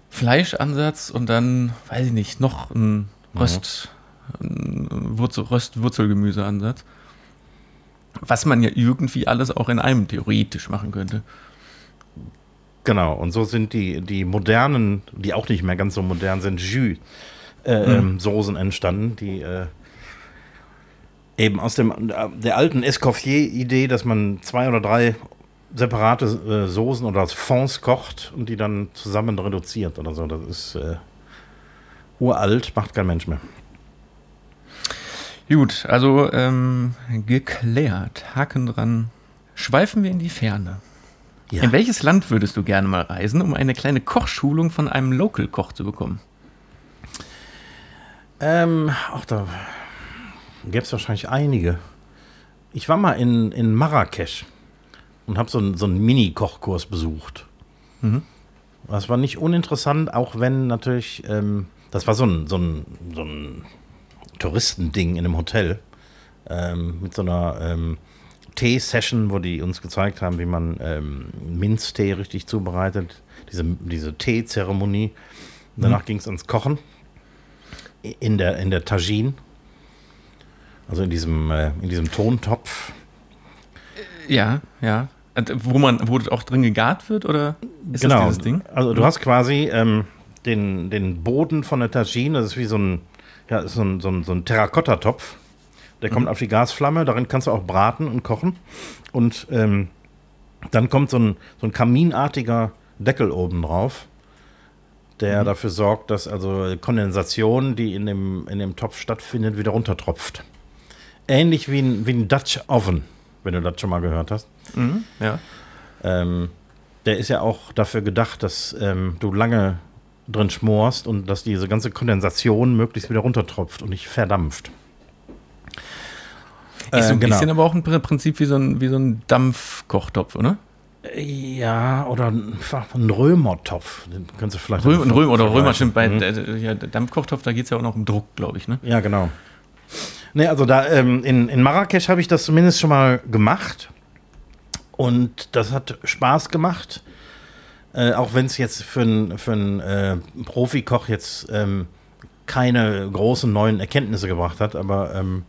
Fleischansatz und dann, weiß ich nicht, noch ein Röst, ein Wurzel, Röst, Wurzelgemüseansatz. Was man ja irgendwie alles auch in einem theoretisch machen könnte. Genau, und so sind die, die modernen, die auch nicht mehr ganz so modern sind, Jus-Soßen entstanden, die äh, eben aus dem, äh, der alten Escoffier-Idee, dass man zwei oder drei separate äh, Soßen oder Fonds kocht und die dann zusammen reduziert oder so. Das ist äh, uralt, macht kein Mensch mehr. Gut, also ähm, geklärt, Haken dran. Schweifen wir in die Ferne. Ja. In welches Land würdest du gerne mal reisen, um eine kleine Kochschulung von einem Local-Koch zu bekommen? Ähm, auch da gäbe es wahrscheinlich einige. Ich war mal in, in Marrakesch und habe so, einen- so einen Mini-Kochkurs besucht. Das war nicht uninteressant, auch wenn natürlich, ähm, das war so ein, so ein, so ein Touristending in einem Hotel ähm, mit so einer ähm, Tee-Session, wo die uns gezeigt haben, wie man ähm, Minztee richtig zubereitet. Diese, diese Tee-Zeremonie. Danach ging es ans Kochen in der, in der Tagine. Also in diesem, äh, in diesem Tontopf. Ja, ja. Wo man, wo das auch drin gegart wird, oder ist genau. das dieses Ding? Also du hast quasi ähm, den, den Boden von der Tagine, das ist wie so ein, ja, so ein, so ein, so ein Terrakottatopf. Der kommt auf die Gasflamme, darin kannst du auch braten und kochen. Und ähm, dann kommt so ein, so ein kaminartiger Deckel oben drauf, der dafür sorgt, dass also Kondensation, die in dem, in dem Topf stattfindet, wieder runtertropft. Ähnlich wie ein, wie ein Dutch Oven, wenn du das schon mal gehört hast. Mhm. Ja. Ähm, der ist ja auch dafür gedacht, dass ähm, du lange drin schmorst und dass diese ganze Kondensation möglichst wieder runtertropft und nicht verdampft. Ist so Äh, ein genau. bisschen aber auch ein Pr- Prinzip wie so ein, wie so ein Dampfkochtopf, oder? Ja, oder ein, ein Römertopf. Den kannst du vielleicht. Römer, Römer oder Römer, stimmt. Bei Mhm. äh, ja, Dampfkochtopf, da geht es ja auch noch um Druck, glaube ich, ne? Ja, genau. Nee, also da ähm, in, in Marrakesch habe ich das zumindest schon mal gemacht. Und das hat Spaß gemacht. Äh, auch wenn es jetzt für einen für einen, äh, Profikoch jetzt ähm, keine großen neuen Erkenntnisse gebracht hat, aber ähm,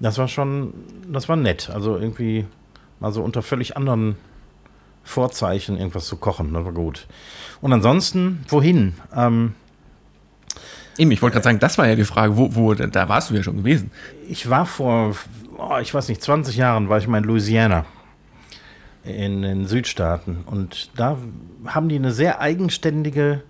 das war schon, das war nett. Also irgendwie mal so unter völlig anderen Vorzeichen irgendwas zu kochen, das war gut. Und ansonsten, wohin? Ähm, Eben, ich wollte gerade sagen, das war ja die Frage, wo, wo, da warst du ja schon gewesen. Ich war vor, oh, ich weiß nicht, 20 Jahren war ich mal in Louisiana in den Südstaaten und da haben die eine sehr eigenständige,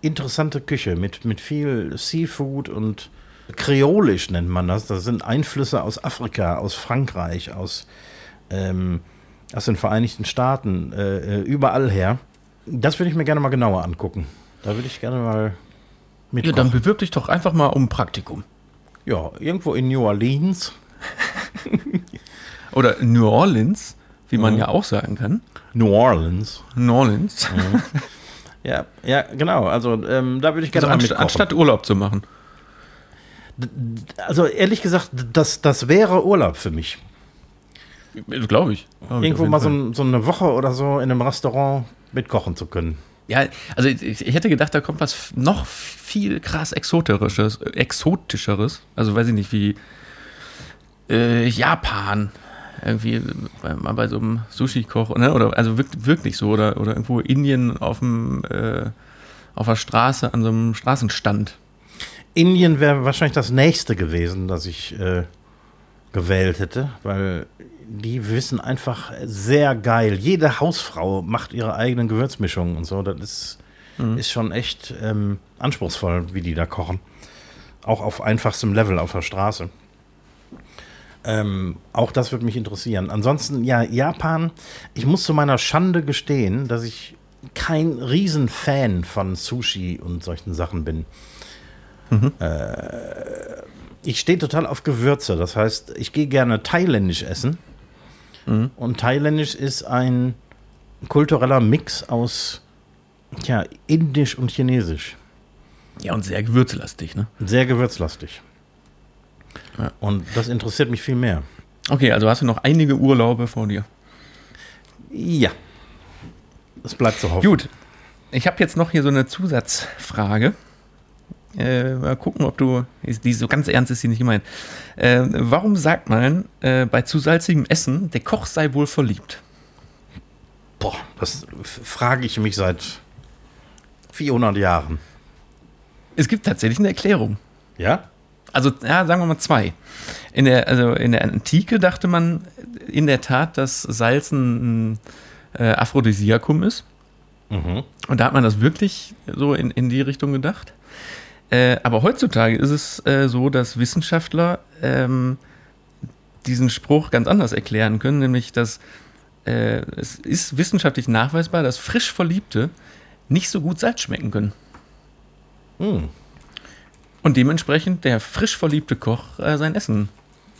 interessante Küche mit, mit viel Seafood und kreolisch nennt man das. Das sind Einflüsse aus Afrika, aus Frankreich, aus, ähm, aus den Vereinigten Staaten, äh, äh, überall her. Das würde ich mir gerne mal genauer angucken. Da würde ich gerne mal Ja, mitkochen. dann bewirb dich doch einfach mal um ein Praktikum. ja, irgendwo in New Orleans. [LAUGHS] Oder New Orleans, wie man Mhm. ja auch sagen kann. New Orleans. New Orleans. Ja, ja, genau. Also ähm, da würde ich gerne Also anst mitkochen. anstatt Urlaub zu machen. also ehrlich gesagt, das, das wäre Urlaub für mich. Glaube ich. Glaub ich Irgendwo jeden mal so, so eine Woche oder so in einem Restaurant mitkochen zu können. Ja, also ich, ich hätte gedacht, da kommt was noch viel krass Exoterisches, äh, Exotischeres. Also weiß ich nicht, wie äh, Japan. Irgendwie äh, mal bei so einem Sushi-Koch, ne? Oder also wirklich, wirklich so. Oder, oder irgendwo Indien auf dem äh, auf der Straße an so einem Straßenstand. Indien wäre wahrscheinlich das nächste gewesen, das ich äh, gewählt hätte, weil die wissen einfach sehr geil. Jede Hausfrau macht ihre eigenen Gewürzmischungen und so. Das ist, ist schon echt ähm, anspruchsvoll, wie die da kochen. Auch auf einfachstem Level auf der Straße. Ähm, auch das würde mich interessieren. Ansonsten, ja, Japan, ich muss zu meiner Schande gestehen, dass ich kein Riesenfan von Sushi und solchen Sachen bin. Äh, ich stehe total auf Gewürze. Das heißt, ich gehe gerne thailändisch essen. Und thailändisch ist ein kultureller Mix aus tja, indisch und chinesisch. Ja, und sehr gewürzlastig, ne? Sehr gewürzlastig. Ja. Und das interessiert mich viel mehr. Okay, also hast du noch einige Urlaube vor dir. Ja. Es bleibt zu hoffen. Gut, ich habe jetzt noch hier so eine Zusatzfrage. Äh, mal gucken, ob du. Die so ganz ernst ist sie nicht gemeint. Äh, warum sagt man äh, bei zu salzigem Essen, der Koch sei wohl verliebt? Boah, das frage ich mich seit 400 Jahren. Es gibt tatsächlich eine Erklärung. Ja? Also, ja, sagen wir mal zwei. In der, also in der Antike dachte man in der Tat, dass Salzen ein äh, Aphrodisiakum ist. Mhm. Und da hat man das wirklich so in, in die Richtung gedacht. Äh, aber heutzutage ist es äh, so, dass Wissenschaftler ähm, diesen Spruch ganz anders erklären können, nämlich dass äh, es ist wissenschaftlich nachweisbar, dass frisch Verliebte nicht so gut Salz schmecken können. Hm. Und dementsprechend der frisch verliebte Koch äh, sein Essen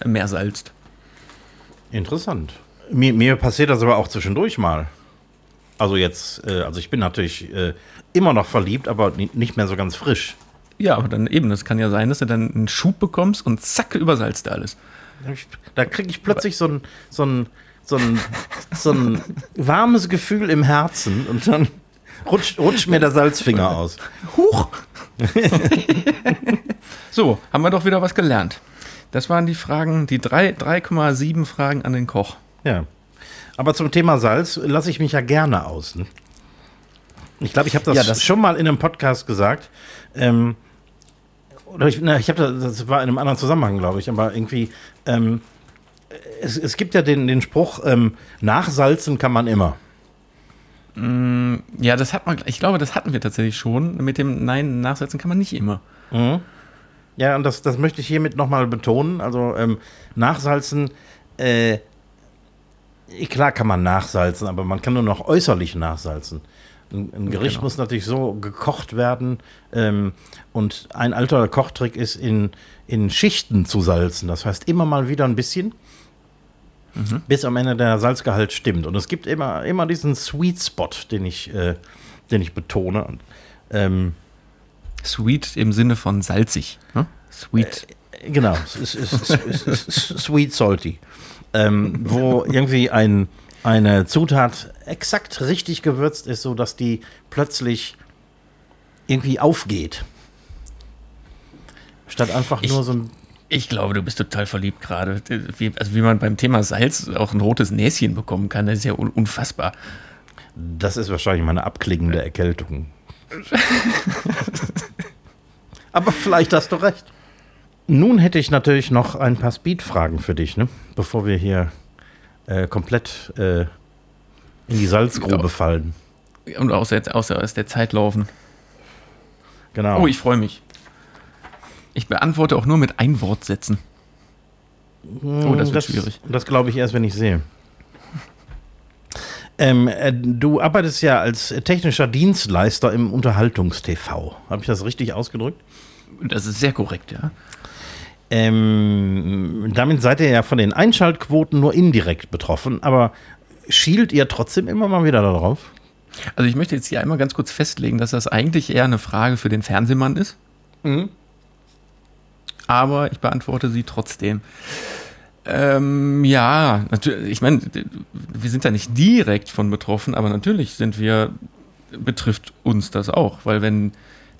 mehr salzt. Interessant. Mir, mir passiert das aber auch zwischendurch mal. Also jetzt, äh, also ich bin natürlich immer noch verliebt, aber ni- nicht mehr so ganz frisch. Ja, aber dann eben, das kann ja sein, dass du dann einen Schub bekommst und zack, übersalzt alles. Da kriege ich plötzlich so ein, so, ein, so, ein, so ein warmes Gefühl im Herzen und dann rutscht, rutscht mir der Salzfinger aus. Huch! [LAUGHS] so, haben wir doch wieder was gelernt. Das waren die Fragen, die 3,7 Fragen an den Koch. Ja. Aber zum Thema Salz lasse ich mich ja gerne aus. Ne? Ich glaube, ich habe das, ja, das, schon mal in einem Podcast gesagt. Ähm, oder ich, na, ich habe das, das war in einem anderen Zusammenhang, glaube ich, aber irgendwie, ähm, es, es, gibt ja den, den Spruch, ähm, nachsalzen kann man immer. Mm, ja, das hat man, ich glaube, das hatten wir tatsächlich schon. Mit dem Nein, nachsalzen kann man nicht immer. Mhm. Ja, und das, das möchte ich hiermit nochmal betonen. Also ähm, nachsalzen, äh, klar kann man nachsalzen, aber man kann nur noch äußerlich nachsalzen. Ein, Gericht genau. muss natürlich so gekocht werden. Ähm, und ein alter Kochtrick ist, in, in Schichten zu salzen. Das heißt, immer mal wieder ein bisschen, mhm. bis am Ende der Salzgehalt stimmt. Und es gibt immer, immer diesen Sweet Spot, den ich, äh, den ich betone. Und, ähm, Sweet im Sinne von salzig. Ne? Sweet. Äh, genau, sweet salty. Ähm, wo irgendwie ein, eine Zutat exakt richtig gewürzt ist, sodass die plötzlich irgendwie aufgeht. Statt einfach ich, nur so ein. Ich glaube, du bist total verliebt gerade. Wie, also wie man beim Thema Salz auch ein rotes Näschen bekommen kann, das ist ja unfassbar. Das ist wahrscheinlich meine abklingende Erkältung. [LAUGHS] Aber vielleicht hast du recht. Nun hätte ich natürlich noch ein paar Speed-Fragen für dich, ne? bevor wir hier äh, komplett äh, in die Salzgrube fallen. Und aus der, aus, aus der Zeit laufen. Genau. Oh, ich freue mich. Ich beantworte auch nur mit Einwortsätzen. Oh, das wird schwierig. Das glaube ich erst, wenn ich sehe. Ähm, äh, du arbeitest ja als technischer Dienstleister im Unterhaltungstv. Habe ich das richtig ausgedrückt? Das ist sehr korrekt, ja. Ähm, damit seid ihr ja von den Einschaltquoten nur indirekt betroffen, aber schielt ihr trotzdem immer mal wieder darauf? Also ich möchte jetzt hier einmal ganz kurz festlegen, dass das eigentlich eher eine Frage für den Fernsehmann ist. Mhm. Aber ich beantworte sie trotzdem. Ähm, ja, natürlich, ich meine, wir sind da nicht direkt von betroffen, aber natürlich sind wir, betrifft uns das auch, weil wenn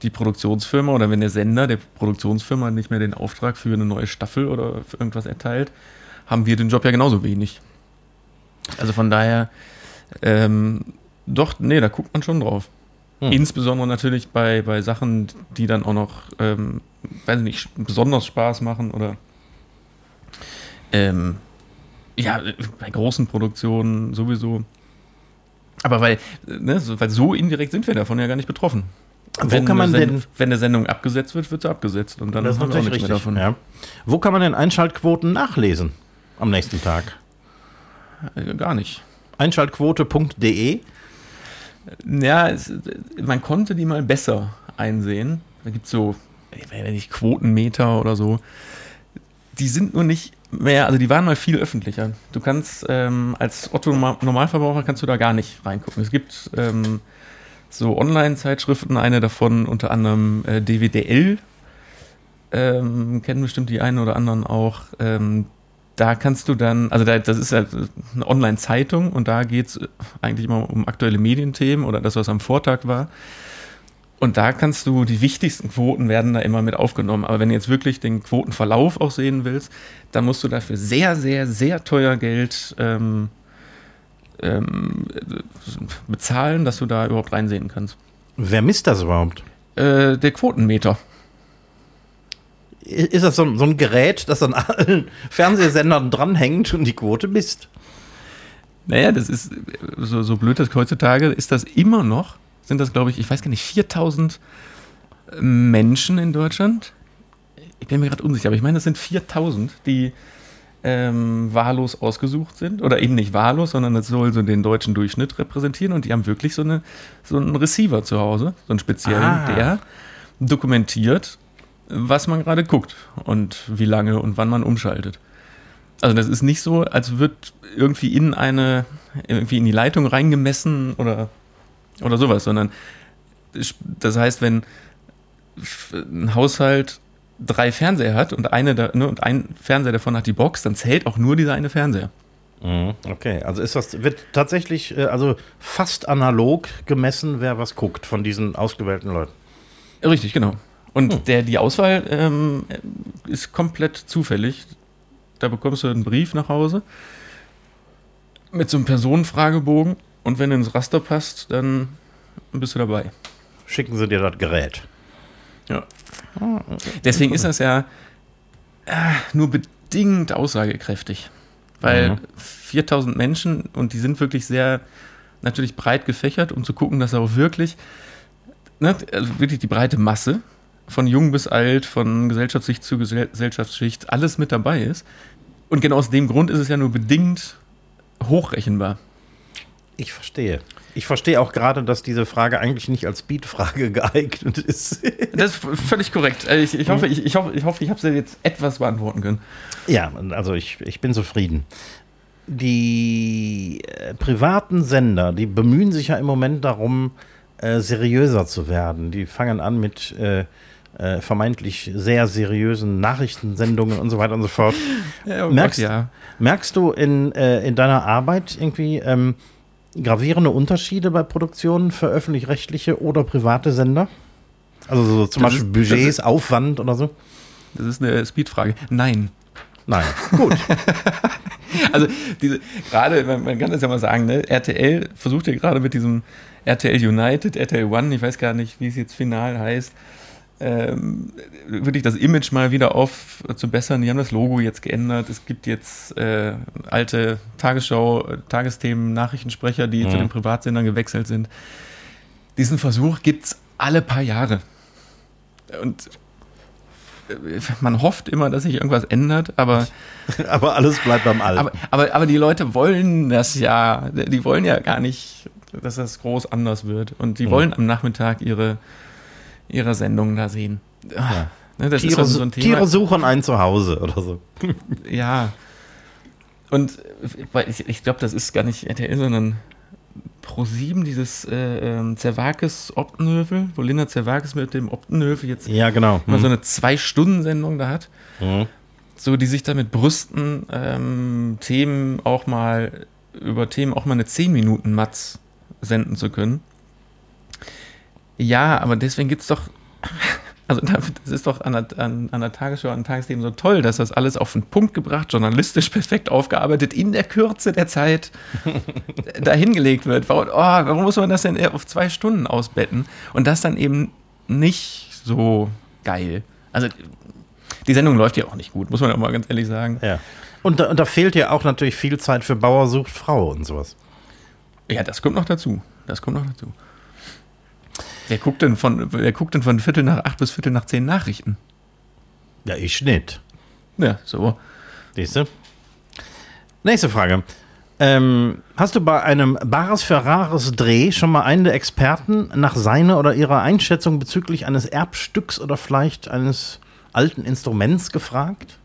die Produktionsfirma oder wenn der Sender der Produktionsfirma nicht mehr den Auftrag für eine neue Staffel oder für irgendwas erteilt, haben wir den Job ja genauso wenig. Also von daher, ähm, doch, nee, da guckt man schon drauf. Hm. Insbesondere natürlich bei, bei Sachen, die dann auch noch, ähm, weiß nicht, besonders Spaß machen oder ähm, ja, bei großen Produktionen sowieso. Aber weil, ne, weil so indirekt sind wir davon ja gar nicht betroffen. Wo wenn kann man denn, wenn eine Sendung abgesetzt wird, wird sie abgesetzt und dann das haben wir auch nichts richtig, mehr davon. Ja. Wo kann man denn Einschaltquoten nachlesen am nächsten Tag? Äh, gar nicht. Einschaltquote.de Ja, es, man konnte die mal besser einsehen. Da gibt es so, wenn nicht Quotenmeter oder so. Die sind nur nicht mehr, also die waren mal viel öffentlicher. Du kannst ähm, als Otto Normalverbraucher kannst du da gar nicht reingucken. Es gibt ähm, so Online-Zeitschriften, eine davon unter anderem äh, DWDL, ähm, kennen bestimmt die einen oder anderen auch. Ähm, da kannst du dann, also da, das ist halt eine Online-Zeitung und da geht es eigentlich immer um aktuelle Medienthemen oder das, was am Vortag war. Und da kannst du, die wichtigsten Quoten werden da immer mit aufgenommen. Aber wenn du jetzt wirklich den Quotenverlauf auch sehen willst, dann musst du dafür sehr, sehr, sehr teuer Geld ähm, ähm, bezahlen, dass du da überhaupt reinsehen kannst. Wer misst das überhaupt? Äh, der Quotenmeter. Ist das so, so ein Gerät, das an allen [LAUGHS] Fernsehsendern dranhängt und die Quote misst? Naja, das ist so, so blöd, dass heutzutage ist das immer noch, sind das glaube ich, ich weiß gar nicht, 4000 Menschen in Deutschland. Ich bin mir gerade unsicher, aber ich meine, das sind 4000, die ähm, wahllos ausgesucht sind. Oder eben nicht wahllos, sondern es soll so den deutschen Durchschnitt repräsentieren. Und die haben wirklich so, eine, so einen Receiver zu Hause, so einen speziellen, ah. der dokumentiert, was man gerade guckt und wie lange und wann man umschaltet. Also das ist nicht so, als wird irgendwie in eine, irgendwie in die Leitung reingemessen oder, oder sowas, sondern das heißt, wenn ein Haushalt drei Fernseher hat und eine da, ne, und ein Fernseher davon hat die Box, dann zählt auch nur dieser eine Fernseher. Mhm, Okay, also ist das, wird tatsächlich, äh, also fast analog gemessen, wer was guckt von diesen ausgewählten Leuten. Richtig, genau. Und der, die Auswahl ähm, ist komplett zufällig. Da bekommst du einen Brief nach Hause mit so einem Personenfragebogen und wenn du ins Raster passt, dann bist du dabei. Schicken sie dir das Gerät. Ja. Deswegen ist das ja äh, nur bedingt aussagekräftig. Weil Mhm. 4000 Menschen und die sind wirklich sehr natürlich breit gefächert, um zu gucken, dass auch wirklich, ne, also wirklich die breite Masse von jung bis alt, von Gesellschaftsschicht zu Gesell Gesellschaftsschicht, alles mit dabei ist. Und genau aus dem Grund ist es ja nur bedingt hochrechenbar. Ich verstehe. Ich verstehe auch gerade, dass diese Frage eigentlich nicht als Speed-Frage [LAUGHS] geeignet ist. Das ist völlig korrekt. Äh, Ich, ich hoffe, ich, ich hoffe, ich, hoffe, ich habe sie jetzt etwas beantworten können. ja, also ich, ich bin zufrieden. Die äh, privaten Sender, die bemühen sich ja im Moment darum, äh, seriöser zu werden. Die fangen an mit äh, äh, vermeintlich sehr seriösen Nachrichtensendungen und so weiter und so fort. [LAUGHS] Ja, oh Merkst- Gott, ja. Merkst du in, in deiner Arbeit irgendwie ähm, gravierende Unterschiede bei Produktionen für öffentlich-rechtliche oder private Sender? Also so zum Das Beispiel ist- Budgets, Aufwand oder so? Das ist eine Speedfrage. Nein. Nein. [LAUGHS] Gut. Also diese, gerade, man, man kann das ja mal sagen, ne? RTL versucht ja gerade mit diesem RTL United, RTL One, ich weiß gar nicht, wie es jetzt final heißt, ähm, wirklich das Image mal wieder aufzubessern. Die haben das Logo jetzt geändert. Es gibt jetzt äh, alte Tagesschau, äh, Tagesthemen, Nachrichtensprecher, die zu Mhm. den Privatsendern gewechselt sind. Diesen Versuch gibt es alle paar Jahre. Und äh, man hofft immer, dass sich irgendwas ändert, aber [LAUGHS] Aber alles bleibt beim Alten. aber, aber, aber die Leute wollen das ja. Die wollen ja gar nicht, dass das groß anders wird. Und die Mhm. wollen am Nachmittag ihre, ihre Sendungen da sehen. Ah, ne, das ist Tiere, so, so ein Thema. Tiere suchen ein Zuhause oder so. [LAUGHS] ja. Und ich, ich glaube, das ist gar nicht RTL, sondern Pro7, dieses äh, ähm, Zervakis Optenhövel, wo Linda Zervakis mit dem Optenhövel jetzt Ja, genau. mal so eine Zwei-Stunden-Sendung da hat. Mhm. so die sich damit brüsten, ähm, Themen auch mal, über Themen auch mal eine 10 Minuten Matz senden zu können. Ja, aber deswegen gibt es doch, [LAUGHS] also das ist doch an der, an, an der Tagesschau, an Tagesthemen so toll, dass das alles auf den Punkt gebracht, journalistisch perfekt aufgearbeitet, in der Kürze der Zeit [LAUGHS] dahingelegt wird. Warum, oh, warum muss man das denn eher auf zwei Stunden ausbetten? Und das dann eben nicht so geil. Also die Sendung läuft ja auch nicht gut, muss man auch mal ganz ehrlich sagen. Ja. Und da, und da fehlt ja auch natürlich viel Zeit für Bauer sucht Frau und sowas. Ja, das kommt noch dazu. Das kommt noch dazu. Wer guckt denn von, wer guckt denn von Viertel nach acht bis Viertel nach zehn Nachrichten? Ja, ich nicht. Ja, so. Siehst du? Nächste Frage. Ähm, hast du bei einem Bares Ferraris Dreh schon mal einen der Experten nach seiner oder ihrer Einschätzung bezüglich eines Erbstücks oder vielleicht eines alten Instruments gefragt?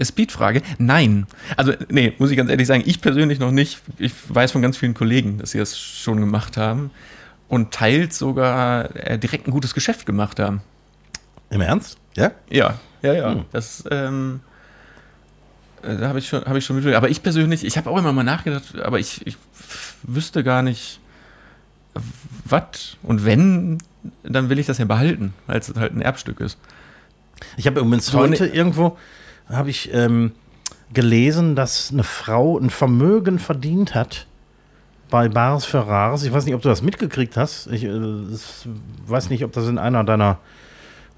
Speedfrage? Nein. Also, nee, muss ich ganz ehrlich sagen, ich persönlich noch nicht. Ich weiß von ganz vielen Kollegen, dass sie das schon gemacht haben und teils sogar äh, direkt ein gutes Geschäft gemacht haben. Im Ernst? Ja? Ja, ja, ja. Hm. Das, ähm, äh, da habe ich schon, habe ich schon mitbekommen. Aber ich persönlich, ich habe auch immer mal nachgedacht, aber ich, ich wüsste gar nicht, was und wenn, dann will ich das ja behalten, weil es halt ein Erbstück ist. Ich habe übrigens heute irgendwo habe ich ähm, gelesen, dass eine Frau ein Vermögen verdient hat bei Bares Ferraris. Ich weiß nicht, ob du das mitgekriegt hast. Ich äh, weiß nicht, ob das in einer deiner,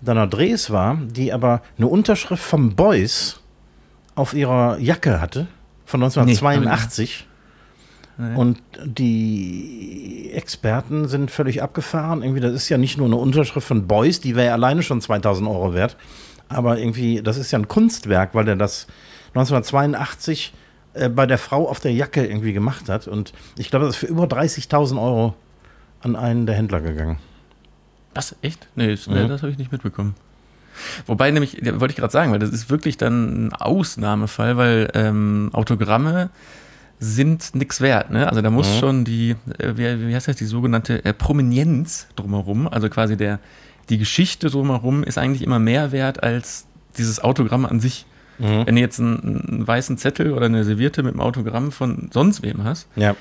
deiner Drehs war, die aber eine Unterschrift vom Beuys auf ihrer Jacke hatte von 1982. Nee. Und die Experten sind völlig abgefahren. Irgendwie, das ist ja nicht nur eine Unterschrift von Beuys, die wäre ja alleine schon 2000 Euro wert. Aber irgendwie, das ist ja ein Kunstwerk, weil der das 1982 äh, bei der Frau auf der Jacke irgendwie gemacht hat. Und ich glaube, das ist für über 30.000 Euro an einen der Händler gegangen. Was? Echt? Nee, das, Mhm. das habe ich nicht mitbekommen. Wobei nämlich, wollte ich gerade sagen, weil das ist wirklich dann ein Ausnahmefall, weil ähm, Autogramme sind nichts wert. Ne? Also da muss Mhm. schon die, äh, wie, wie heißt das, die sogenannte äh, Prominenz drumherum, also quasi der, die Geschichte drumherum ist eigentlich immer mehr wert als dieses Autogramm an sich. Mhm. Wenn du jetzt einen, einen weißen Zettel oder eine Serviette mit einem Autogramm von sonst wem hast, Ja.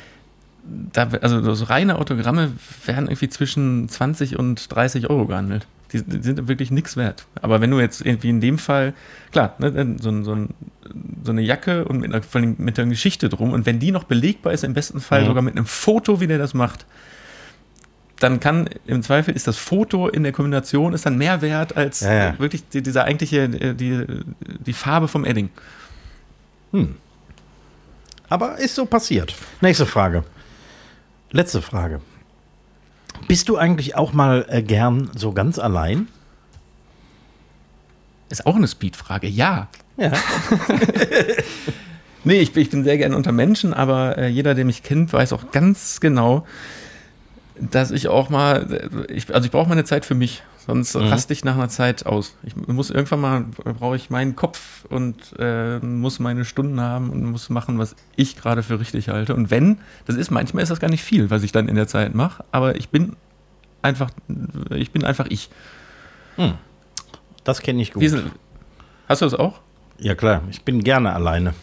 da, also so reine Autogramme werden irgendwie zwischen 20 und 30 Euro gehandelt. Die, die sind wirklich nichts wert. Aber wenn du jetzt irgendwie in dem Fall, klar, ne, so, so, so eine Jacke und mit einer, mit einer Geschichte drum und wenn die noch belegbar ist, im besten Fall Mhm. sogar mit einem Foto, wie der das macht, dann kann im Zweifel ist das Foto in der Kombination ist dann mehr wert als Ja, ja. wirklich die, dieser eigentliche, äh, die, die Farbe vom Edding. Aber ist so passiert. Nächste Frage. Letzte Frage. Bist du eigentlich auch mal äh, gern so ganz allein? Ist auch eine Speedfrage, ja. Ja. [LAUGHS] Nee, ich, bin- ich bin sehr gerne unter Menschen, aber äh, jeder, der mich kennt, weiß auch ganz genau, dass ich auch mal, ich, also ich brauche meine Zeit für mich, sonst raste ich nach einer Zeit aus. Ich muss irgendwann mal, brauche ich meinen Kopf und äh, muss meine Stunden haben und muss machen, was ich gerade für richtig halte. Und wenn, das ist, manchmal ist das gar nicht viel, was ich dann in der Zeit mache, aber ich bin einfach, ich bin einfach ich. Das kenne ich gut. Ist, hast du das auch? Ja klar, ich bin gerne alleine.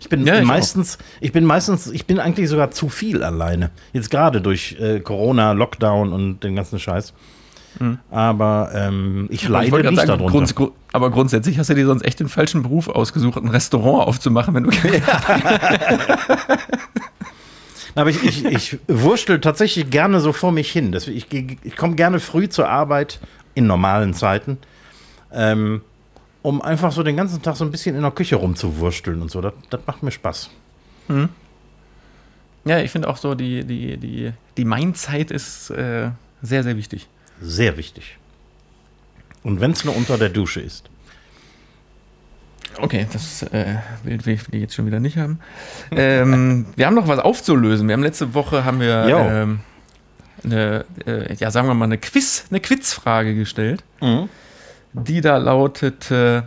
Ich bin Ja, ich meistens, ich bin meistens, ich bin eigentlich sogar zu viel alleine. Jetzt gerade durch äh, Corona, Lockdown und den ganzen Scheiß. Aber ähm, ich leide gerade nicht sagen, darunter. grunds- gru- aber grundsätzlich hast du dir sonst echt den falschen Beruf ausgesucht, ein Restaurant aufzumachen, wenn du [LAUGHS] [LAUGHS] Aber ich, ich, ich wurschtel tatsächlich gerne so vor mich hin. Ich ich komme gerne früh zur Arbeit in normalen Zeiten, ähm, um einfach so den ganzen Tag so ein bisschen in der Küche rumzuwursteln und so. Das, das macht mir Spaß. Ja, ich finde auch so, die, die, die, die Mainzeit ist äh, sehr, sehr wichtig. Sehr wichtig. Und wenn es nur unter der Dusche ist. Okay, das äh, Bild will ich jetzt schon wieder nicht haben. ähm, [LAUGHS] wir haben noch was aufzulösen. Wir haben letzte Woche haben wir ähm, eine, äh, ja, sagen wir mal, eine Quiz, eine Quizfrage gestellt, die da lautete,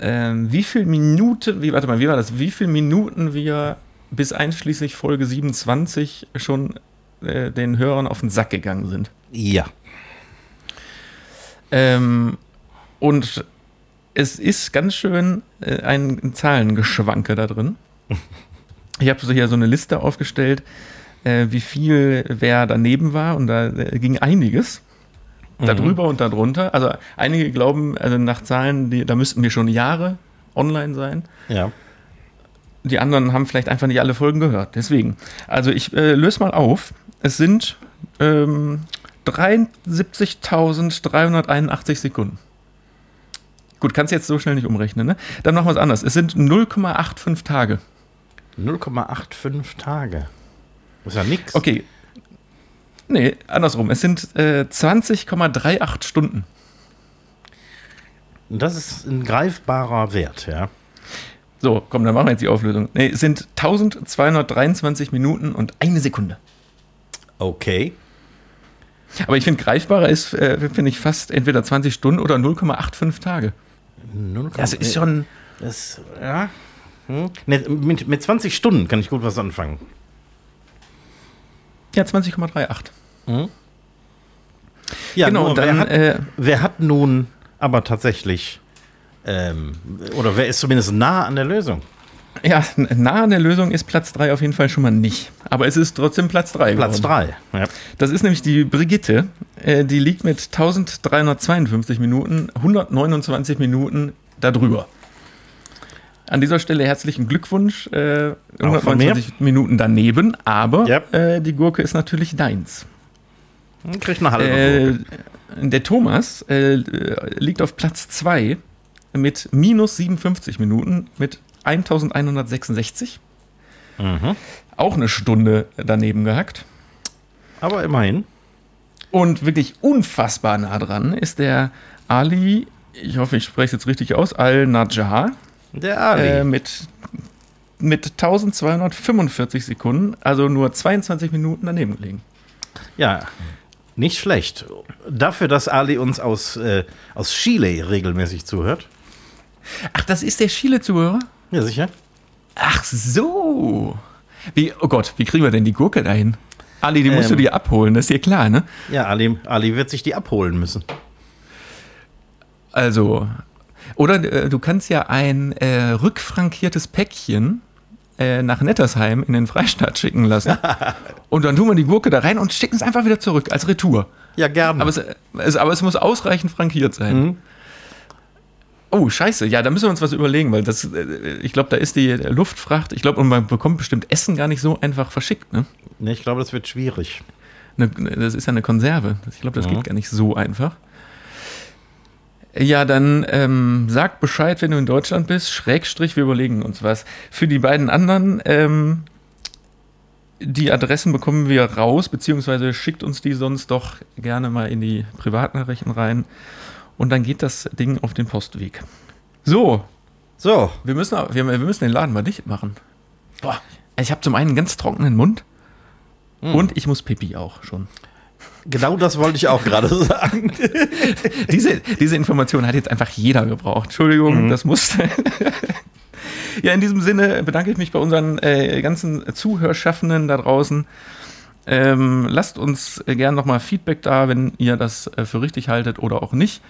ähm, wie viel Minuten, wie, warte mal, wie war das? Wie viele Minuten wir bis einschließlich Folge 27 schon äh, den Hörern auf den Sack gegangen sind. Ja. Ähm, und es ist ganz schön äh, ein Zahlengeschwanke da drin. [LAUGHS] Ich habe so hier so eine Liste aufgestellt, äh, wie viel wer daneben war und da äh, ging einiges. Darüber und darunter. Also einige glauben, also nach Zahlen, die, da müssten wir schon Jahre online sein. Ja. Die anderen haben vielleicht einfach nicht alle Folgen gehört. Deswegen. Also ich äh, löse mal auf. Es sind ähm, 73.381 Sekunden. Gut, kannst jetzt so schnell nicht umrechnen, ne? Dann noch was anderes. Es sind 0,85 Tage. 0,85 Tage. Das ist ja nix. Okay. Nee, andersrum. Es sind äh, 20,38 Stunden. Das ist ein greifbarer Wert, ja. So, komm, dann machen wir jetzt die Auflösung. Nee, es sind 1223 Minuten und eine Sekunde. Okay. Aber ich finde, greifbarer ist, äh, finde ich, fast entweder 20 Stunden oder 0,85 Tage. 0, Das ist schon. Das, ja. Hm. Mit, mit, mit 20 Stunden kann ich gut was anfangen. Ja, 20,38. Ja, genau, nur dann. wer, hat, äh, wer hat nun aber tatsächlich, ähm, oder wer ist zumindest nah an der Lösung? ja, nah an der Lösung ist Platz 3 auf jeden Fall schon mal nicht. Aber es ist trotzdem Platz 3. Platz 3. Ja. Das ist nämlich die Brigitte. Äh, die liegt mit 1352 Minuten, 129 Minuten darüber. An dieser Stelle herzlichen Glückwunsch. Äh, Auch von mir. 129 Minuten daneben, aber Ja. äh, die Gurke ist natürlich deins. Kriegt eine halbe Äh, Gurke. der Thomas äh, liegt auf Platz 2 mit minus 57 Minuten mit 1166. Mhm. Auch eine Stunde daneben gehackt. Aber immerhin. Und wirklich unfassbar nah dran ist der Ali, ich hoffe, ich spreche es jetzt richtig aus, Al-Najjar Der Ali. äh, mit, mit 1245 Sekunden, also nur 22 Minuten daneben gelegen. ja, nicht schlecht. Dafür, dass Ali uns aus, äh, aus Chile regelmäßig zuhört. Ach, das ist der Chile-Zuhörer? Ja, sicher. Ach so. Wie, oh Gott, wie kriegen wir denn die Gurke dahin? Ali, die musst du Ähm. dir abholen, das ist dir klar, ne? Ja, Ali, Ali wird sich die abholen müssen. Also, oder äh, du kannst ja ein äh, rückfrankiertes Päckchen äh, nach Nettersheim in den Freistaat schicken lassen. [LAUGHS] und dann tun wir die Gurke da rein und schicken es einfach wieder zurück als Retour. Ja, gerne. Aber es, es, aber es muss ausreichend frankiert sein. Mhm. Oh, scheiße. Ja, da müssen wir uns was überlegen, weil das, äh, ich glaube, da ist die Luftfracht, ich glaube, und man bekommt bestimmt Essen gar nicht so einfach verschickt, ne? Nee, ich glaube, das wird schwierig. Ne, das ist ja eine Konserve. Ich glaube, das Ja. geht gar nicht so einfach. Ja, dann ähm, sag Bescheid, wenn du in Deutschland bist. Schrägstrich, wir überlegen uns was. Für die beiden anderen, ähm, die Adressen bekommen wir raus, beziehungsweise schickt uns die sonst doch gerne mal in die Privatnachrichten rein. Und dann geht das Ding auf den Postweg. So, So, wir müssen, wir, wir müssen den Laden mal dicht machen. Boah, ich habe zum einen einen ganz trockenen Mund und ich muss Pipi auch schon. Genau das wollte ich auch gerade [LAUGHS] sagen. [LAUGHS] diese, diese Information hat jetzt einfach jeder gebraucht. Entschuldigung, das musste. [LAUGHS] ja, in diesem Sinne bedanke ich mich bei unseren äh, ganzen Zuhörschaffenden da draußen. Ähm, lasst uns äh, gern nochmal Feedback da, wenn ihr das äh, für richtig haltet oder auch nicht.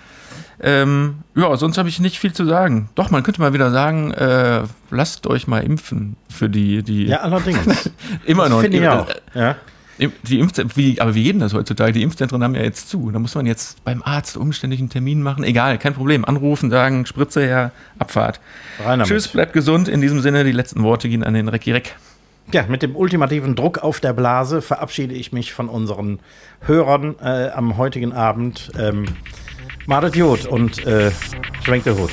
Ähm, ja, sonst habe ich nicht viel zu sagen. Doch, man könnte mal wieder sagen, äh, lasst euch mal impfen für die, die Ja, allerdings. immer noch Finde ich auch. Ja. Die Impfzentren, wie, aber wie geht denn das heutzutage? Die Impfzentren haben ja jetzt zu. Da muss man jetzt beim Arzt umständlich einen Termin machen. Egal, kein Problem. Anrufen, sagen, Spritze her, Abfahrt. Rein damit. Tschüss, bleibt gesund. In diesem Sinne, die letzten Worte gehen an den Recki Reck. Ja, mit dem ultimativen Druck auf der Blase verabschiede ich mich von unseren Hörern äh, am heutigen Abend. Ähm, Madet Jod und äh, schwenkt der Hut.